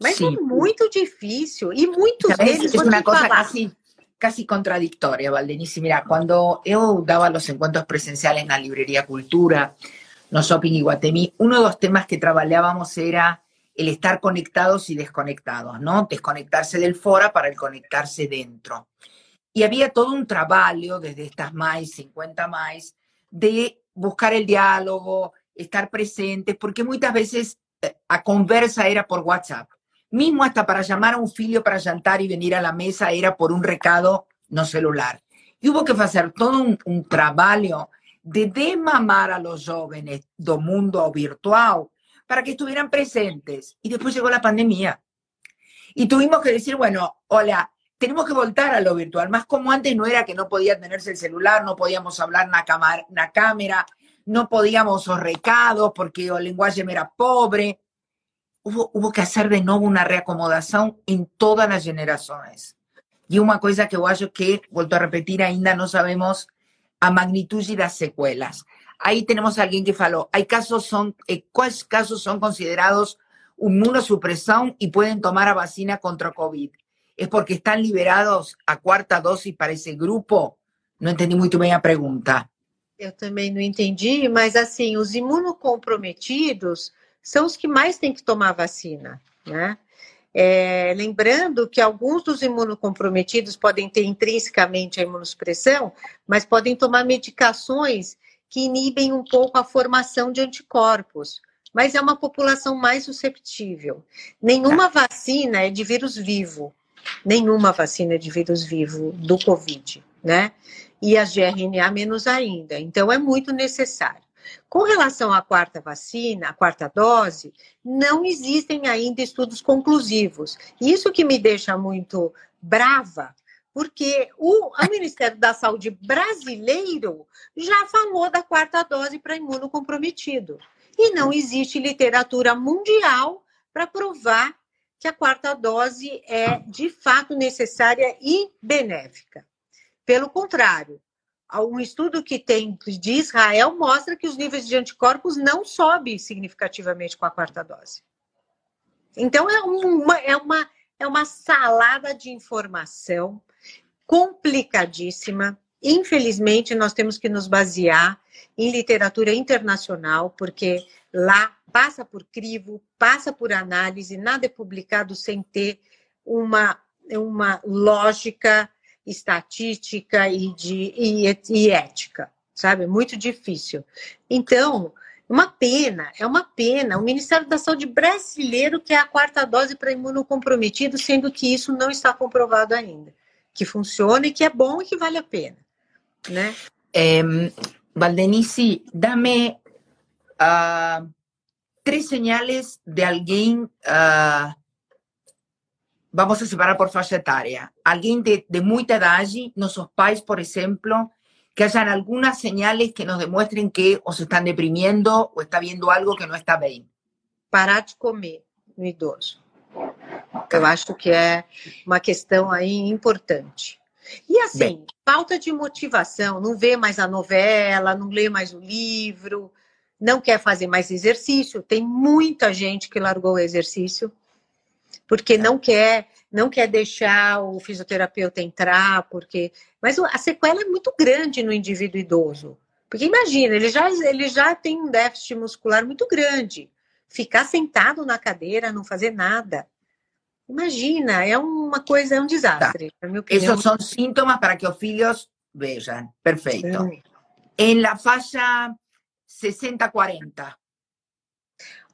Mas Sim. é muito difícil e muitos deles. É uma coisa quase, quase contraditória, Valdenice. Mira, quando eu dava os encontros presenciais na Livraria Cultura, no Shopping Iguatemi, um dos temas que trabalhávamos era el estar conectados y desconectados, ¿no? Desconectarse del fora para el conectarse dentro. Y había todo un trabajo desde estas más, 50 más, de buscar el diálogo, estar presentes, porque muchas veces eh, a conversa era por WhatsApp. Mismo hasta para llamar a un filho para jantar y venir a la mesa era por un recado no celular. Y hubo que hacer todo un, trabajo de desmamar a los jóvenes do mundo virtual para que estuvieran presentes. Y después llegó la pandemia. Y tuvimos que decir, bueno, hola, tenemos que voltar a lo virtual, más como antes no era que no podía tenerse el celular, no podíamos hablar en la cámara, no podíamos los recados porque el lenguaje era pobre. Hubo, hubo que hacer de nuevo una reacomodación en todas las generaciones. Y una cosa que yo acho que, vuelto a repetir, ainda no sabemos a magnitud y las secuelas. Ahí tenemos a alguien que faló, hay casos son, eh, ¿cuáles casos son considerados inmunosupresión y pueden tomar a vacina contra COVID? ¿Es porque están liberados a quarta dose para esse grupo? Não entendi muito bem a pergunta. Eu também não entendi, mas assim, os imunocomprometidos são os que mais têm que tomar vacina, né? É, lembrando que alguns dos imunocomprometidos podem ter intrinsecamente a imunossupressão, mas podem tomar medicações que inibem um pouco a formação de anticorpos, mas é uma população mais susceptível. Nenhuma tá. vacina é de vírus vivo, nenhuma vacina de vírus vivo do Covid, né? E as de RNA menos ainda. Então é muito necessário. Com relação à quarta vacina, a quarta dose, não existem ainda estudos conclusivos. Isso que me deixa muito brava, porque o, o Ministério da Saúde brasileiro já falou da quarta dose para imunocomprometido. E não existe literatura mundial para provar que a quarta dose é de fato necessária e benéfica. Pelo contrário, um estudo que tem de Israel mostra que os níveis de anticorpos não sobem significativamente com a quarta dose. Então é uma, é uma, é uma salada de informação complicadíssima. Infelizmente, nós temos que nos basear em literatura internacional, porque lá passa por crivo, passa por análise, nada é publicado sem ter uma, uma lógica estatística e, de, e, e ética, sabe? Muito difícil. Então, uma pena, é uma pena. O Ministério da Saúde brasileiro quer a quarta dose para imunocomprometido, sendo que isso não está comprovado ainda. Que funciona e que é bom e que vale a pena. Né? É, Valdenice, dame uh, três señales de alguém uh, vamos a separar por faixa etária. Alguém de, de muita idade, nossos pais, por exemplo, que hayan algunas señales que nos demuestren que o se están deprimiendo o está viendo algo que não está bem. Parar de comer no idoso. Eu acho que é uma questão aí importante. E assim, Bem. falta de motivação, não vê mais a novela, não lê mais o livro, não quer fazer mais exercício. Tem muita gente que largou o exercício porque é. não quer não quer deixar o fisioterapeuta entrar, porque mas a sequela é muito grande no indivíduo idoso. Porque imagina, ele já ele já tem um déficit muscular muito grande. Ficar sentado na cadeira, não fazer nada. Imagina, é uma coisa, é um desastre. Tá. Esses são sintomas para que os filhos vejam. Perfeito. Sim. Em la faixa 60-40.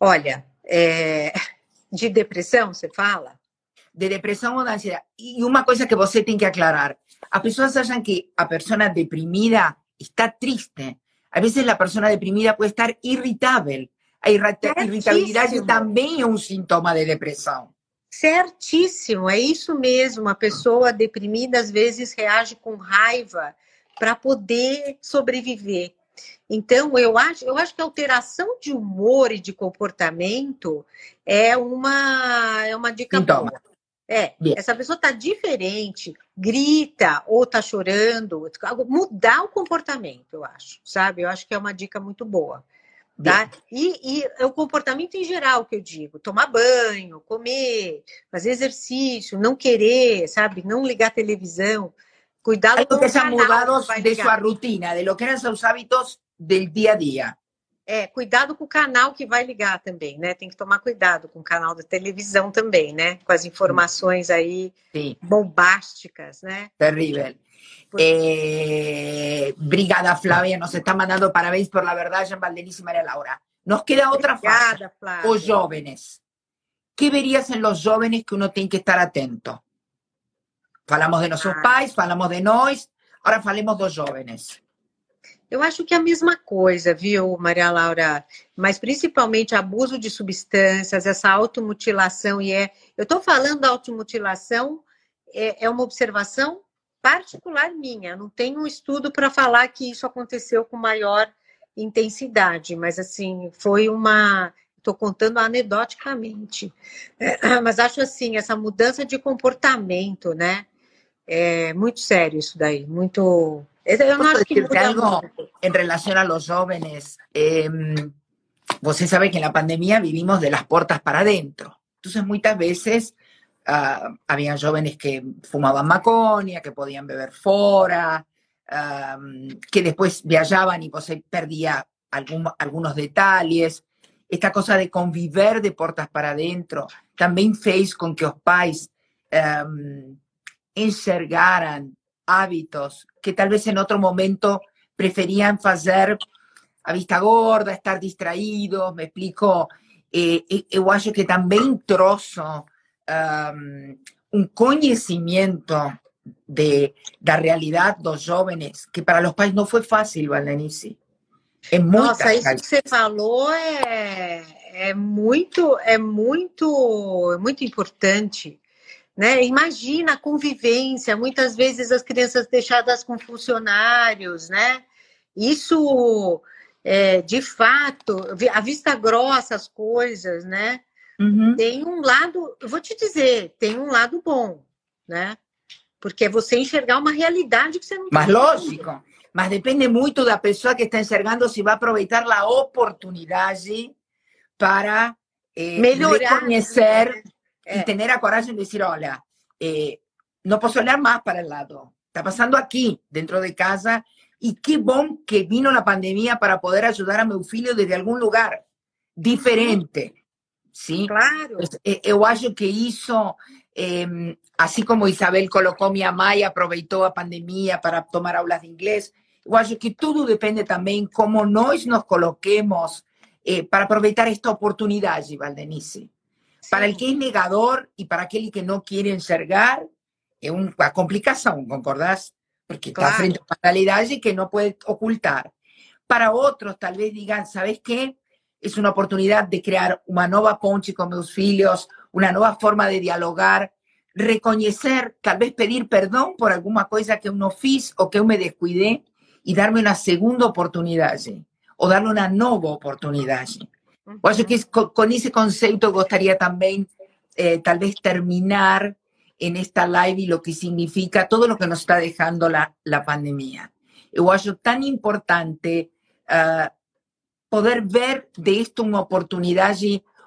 Olha, é, de depressão, você fala? De depressão ou da ansiedade. E uma coisa que você tem que aclarar: as pessoas acham que a pessoa deprimida está triste. Às vezes, a pessoa deprimida pode estar irritável. A irritabilidade também é um sintoma de depressão. Certíssimo, é isso mesmo. A pessoa deprimida às vezes reage com raiva para poder sobreviver. Então, eu acho, eu acho que a alteração de humor e de comportamento é uma, é uma dica Sintoma. boa. É, yeah. essa pessoa está diferente, grita ou está chorando, mudar o comportamento, eu acho, sabe? Eu acho que é uma dica muito boa. Tá? E, e é o comportamento em geral que eu digo: tomar banho, comer, fazer exercício, não querer, sabe? Não ligar televisão. Cuidado Algo que sean mudados de sua rotina, de lo que eram seus hábitos del dia a dia. É, cuidado com o canal que vai ligar também, né? Tem que tomar cuidado com o canal da televisão também, né? Com as informações aí Sim. bombásticas, né? Terrível. Eh, obrigada, Flávia. Nos está mandando parabéns por la verdade, Valdenice Maria Laura. Nos queda outra fase. Os jovens. que verías en los jóvenes que uno tem que estar atento? Falamos de nossos ah. pais, falamos de nós, agora falemos dos jovens. Eu acho que é a mesma coisa, viu, Maria Laura? Mas principalmente abuso de substâncias, essa automutilação, e é. Eu estou falando da automutilação, é, é uma observação particular minha, não tenho um estudo para falar que isso aconteceu com maior intensidade, mas assim, foi uma. Estou contando anedoticamente. É, mas acho assim, essa mudança de comportamento, né? É muito sério isso daí, muito. Acho que algo em relação a los jóvenes. Eh, você sabe que na pandemia vivimos de las portas para dentro. Entonces, muitas vezes uh, había jóvenes que fumaban maconha, que podían beber fora, um, que después viajaban y você perdía algún, algunos detalles. Esta cosa de conviver de portas para adentro también fez con que os pais um, enxergaran hábitos que tal vez en otro momento preferían hacer a vista gorda, estar distraídos, me explico. Eh, eu acho que também trouxe um, um conhecimento de, da realidade dos jovens, que para os pais não foi fácil, Valdenice. É Nossa, isso que você falou é, é muito, é muito, é muito importante. Né? Imagina a convivência, muitas vezes as crianças deixadas com funcionários, né? Isso, é, de fato, a vista grossa as coisas, né? Uhum. Tem um lado, eu vou te dizer, tem um lado bom, né? Porque é você enxergar uma realidade que você não Mas lógico, mas depende muito da pessoa que está enxergando se vai aproveitar a oportunidade para eh, melhorar, reconhecer é. e ter a coragem de dizer, olha, eh, não posso olhar mais para o lado, está passando aqui, dentro de casa, e que bom que vino a pandemia para poder ajudar a meu filho desde algum lugar diferente. Sim, claro. Eu acho que isso, eh, assim como Isabel colocou minha mãe, aproveitou a pandemia para tomar aulas de inglês, eu acho que tudo depende também como nós nos coloquemos eh, para aproveitar esta oportunidade, Valdenice. Para o que é negador e para aquele que não quer enxergar, é uma complicação, concordás? Porque claro. está frente a uma realidade que não pode ocultar. Para outros, talvez digam, ¿sabes qué? es una oportunidad de crear una nueva ponche con mis hijos, una nueva forma de dialogar, reconocer, tal vez pedir perdón por alguna cosa que uno fiz o que yo me descuidé y darme una segunda oportunidad o darle una nueva oportunidad. O sea que con, ese concepto gustaría también eh, tal vez terminar en esta live y lo que significa todo lo que nos está dejando la, la pandemia. Yo acho tan importante uh, poder ver de esto una oportunidad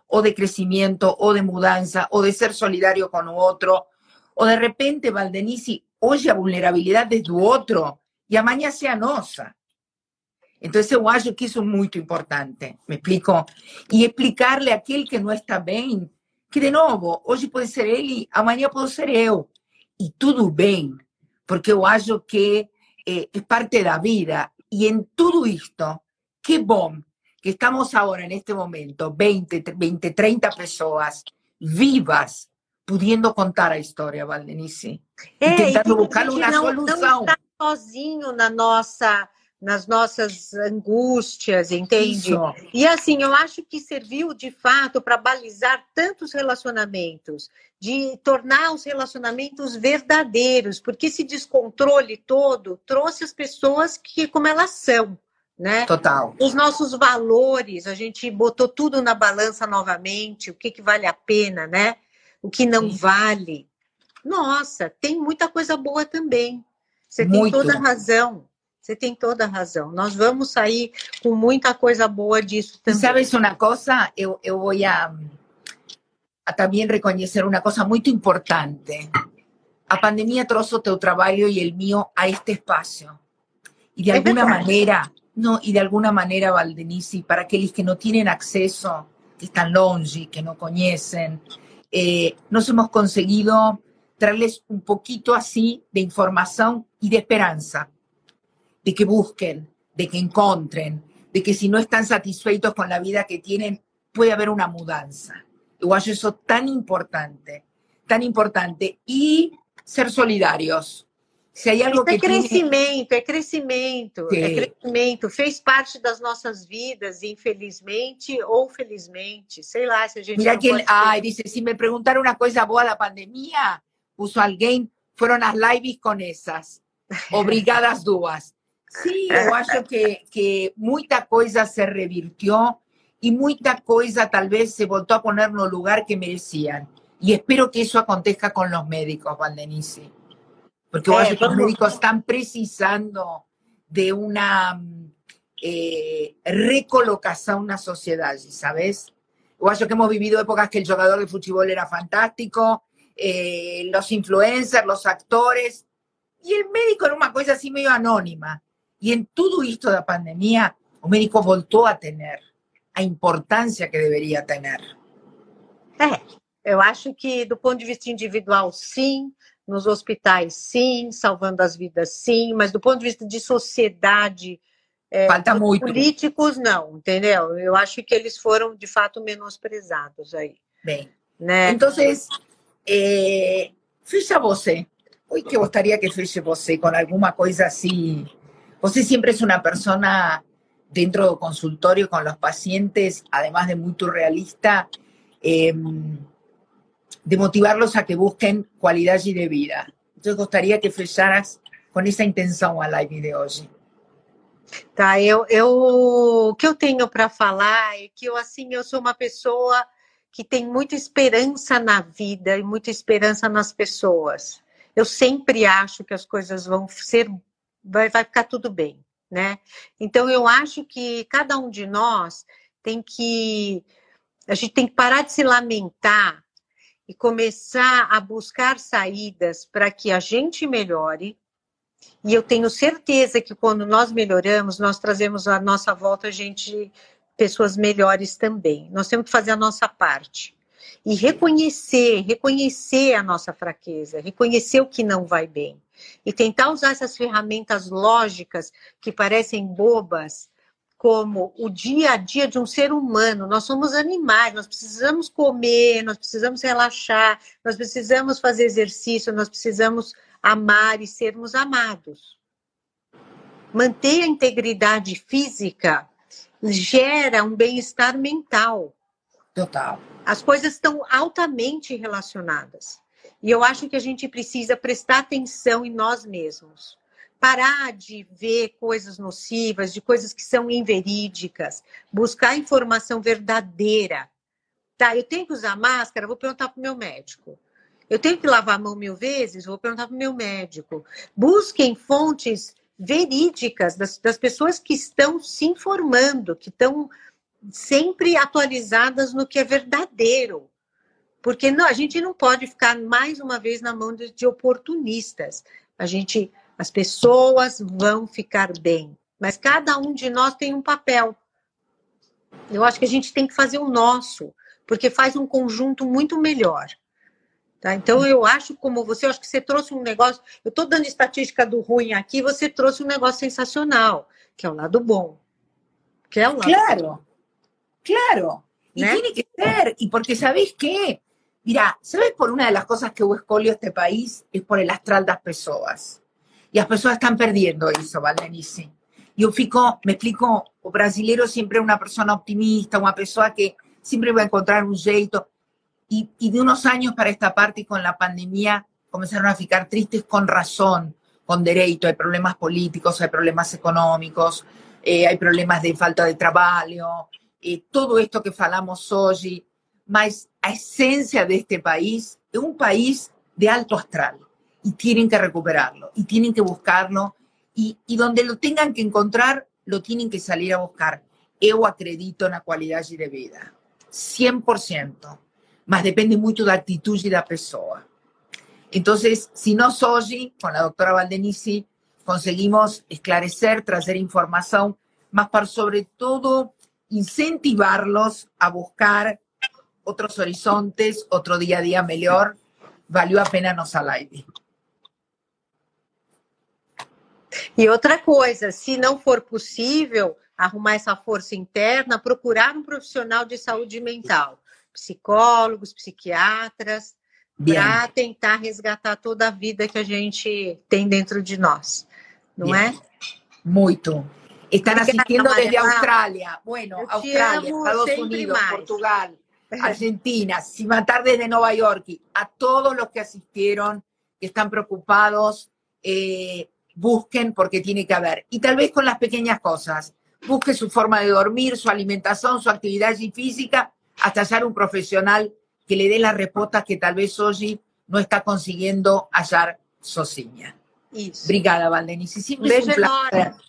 o de crecimiento, o de mudanza, o de ser solidario con otro, o de repente, Valdenici, oye a vulnerabilidad de tu otro y a mañana sea nosa. Entonces, yo acho que eso es muy importante, me explico? Y explicarle a aquel que no está bien, que de nuevo, hoy puede ser él y mañana puedo ser yo. Y todo bien, porque yo acho que eh, es parte de la vida. Y en todo esto, qué bom que estamos ahora en este momento, 20, 20 30 personas vivas, pudiendo contar a história, Valdenice. É, tentando buscar uma não, solução. Não está sozinho na nossa, nas nossas angústias, entende? Isso. E assim, eu acho que serviu de fato para balizar tantos relacionamentos, de tornar os relacionamentos verdadeiros, porque esse descontrole todo trouxe as pessoas que como elas são né? Total. Os nossos valores, a gente botou tudo na balança novamente, o que, que vale a pena, né? O que não Sim. vale. Nossa, tem muita coisa boa também. Você Muito. tem toda a razão. Você tem toda a razão. Nós vamos sair com muita coisa boa disso também. Sabes uma coisa? Eu, eu vou a, a também reconhecer uma coisa muito importante. A pandemia trouxe o teu trabalho e o meu a este espaço. E de é alguma maneira no, y de alguna manera, Valdenici, para aquellos que no tienen acceso, que están longe, que no conocen, eh, nos hemos conseguido traerles un poquito así de información y de esperanza, de que busquen, de que encuentren, de que si no están satisfechos con la vida que tienen, puede haber una mudanza. Igual eso tan importante, tan importante. Y ser solidarios, Se hay algo é que crescimento, é crescimento, Sim. é crescimento. Fez parte das nossas vidas, infelizmente ou felizmente. Sei lá se a gente. Mira que ele, ai, disse, se me perguntaram uma coisa boa da pandemia, puso alguém, foram as lives com essas. Obrigadas duas. Sim, eu acho que, que muita coisa se revirtió e muita coisa talvez se voltou a poner no lugar que mereciam. E espero que isso aconteça com os médicos, Valdenice porque eh, los médicos están precisando de una eh, recolocación en la sociedad, ¿sabes? Yo que hemos vivido épocas que el jugador de fútbol era fantástico, eh, los influencers, los actores, y el médico era una cosa así medio anónima. Y en todo esto de la pandemia, el médico voltó a tener a importancia que debería tener. É, eu acho que do ponto de vista individual, sim, nos hospitais, sim, salvando as vidas, sim, mas do ponto de vista de sociedade, É, Falta muito. Políticos, não, entendeu? Eu acho que eles foram, de fato, menosprezados aí. Bem, né? Então, é, fecha você. O que gostaria que feche você com alguma coisa assim? Você sempre é uma pessoa dentro do consultório com os pacientes, además de muito realista, eh, de motivarlos a que busquen qualidade de vida. Então, gostaria que fecharas com essa intenção a live de hoje. Tá, eu, eu o que eu tenho para falar é que eu assim eu sou uma pessoa que tem muita esperança na vida e muita esperança nas pessoas. Eu sempre acho que as coisas vão ser vai, vai ficar tudo bem, né? Então eu acho que cada um de nós tem que a gente tem que parar de se lamentar e começar a buscar saídas para que a gente melhore, e eu tenho certeza que quando nós melhoramos, nós trazemos à nossa volta gente, pessoas melhores também. Nós temos que fazer a nossa parte. E reconhecer, reconhecer a nossa fraqueza, reconhecer o que não vai bem. E tentar usar essas ferramentas lógicas que parecem bobas, como o dia a dia de um ser humano. Nós somos animais, nós precisamos comer, nós precisamos relaxar, nós precisamos fazer exercício, nós precisamos amar e sermos amados. Manter a integridade física gera um bem-estar mental. Total. As coisas estão altamente relacionadas. E eu acho que a gente precisa prestar atenção em nós mesmos. Parar de ver coisas nocivas, de coisas que são inverídicas, buscar informação verdadeira. Tá, eu tenho que usar máscara, vou perguntar para o meu médico. Eu tenho que lavar a mão mil vezes? Vou perguntar para o meu médico. Busquem fontes verídicas das, das pessoas que estão se informando, que estão sempre atualizadas no que é verdadeiro. Porque não, a gente não pode ficar mais uma vez na mão de, de oportunistas. A gente, as pessoas vão ficar bem, mas cada um de nós tem um papel. Eu acho que a gente tem que fazer o nosso, porque faz um conjunto muito melhor. Tá? Então, eu acho, como você, eu acho que você trouxe um negócio. Eu estou dando estatística do ruim aqui, você trouxe um negócio sensacional, que é o lado bom. Que é o lado claro, bom. claro. Y ¿Eh? tiene que ser, y porque ¿sabéis qué? Mira, ¿sabes por una de las cosas que hubo escolio este país? Es por el astral das pessoas. E as pessoas estão perdendo isso, Valdenice. Eu fico, me explico, o brasileiro sempre é uma optimista, uma pessoa que sempre vai encontrar um jeito. Y, de unos años para esta parte y con la pandemia comenzaron a ficar tristes con razón, con derecho. Hay problemas políticos, hay problemas económicos, eh, problemas de falta de trabajo, eh, todo esto que falamos hoy. Mas a esencia de este país es un país de alto astral y tienen que recuperarlo y tienen que buscarlo y, y donde lo tengan que encontrar, lo tienen que salir a buscar. Yo acredito la calidad de vida, 100% mas depende muito da atitude da pessoa. Então, se nós hoje, com a doutora Valdenici, conseguimos esclarecer, trazer informação, mas para, sobretudo, incentivar-los a buscar outros horizontes, outro dia a dia melhor, valeu a pena nossa live. E outra coisa, se não for possível arrumar essa força interna, procurar um profissional de saúde mental psicólogos, psiquiatras, para tentar resgatar toda a vida que a gente tem dentro de nós, não Bien. é? Muito. Estão assistindo desde Austrália. Bueno, Austrália, Estados Unidos, mais. Portugal, Argentina, matar desde Nova York, a todos los que asistieron, que están preocupados, eh, busquen porque tiene que haber. Y tal vez con las pequeñas cosas. Busque su forma de dormir, su alimentación, su actividad física hasta hallar un profesional que le dé la respuesta que tal vez hoy no está consiguiendo hallar sozinha. Isso. Obrigada, Valdenice. Sempre Beijo um.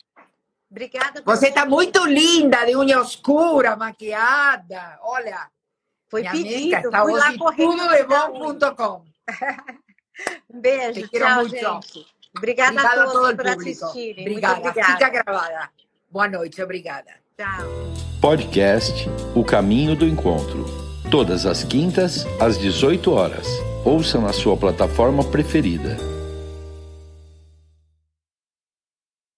Obrigada. Você está muito linda, de unha oscura, maquiada. Olha, foi pedido. Está Fui lá tudodebom.com. um beijo. Te Tchau, muito. gente. Obrigada, obrigada a todos por público. assistirem. Obrigada. obrigada. Fica gravada. Boa noite. Obrigada. Tchau. Podcast O Caminho do Encontro. Todas as quintas, às 18 horas. Ouça na sua plataforma preferida.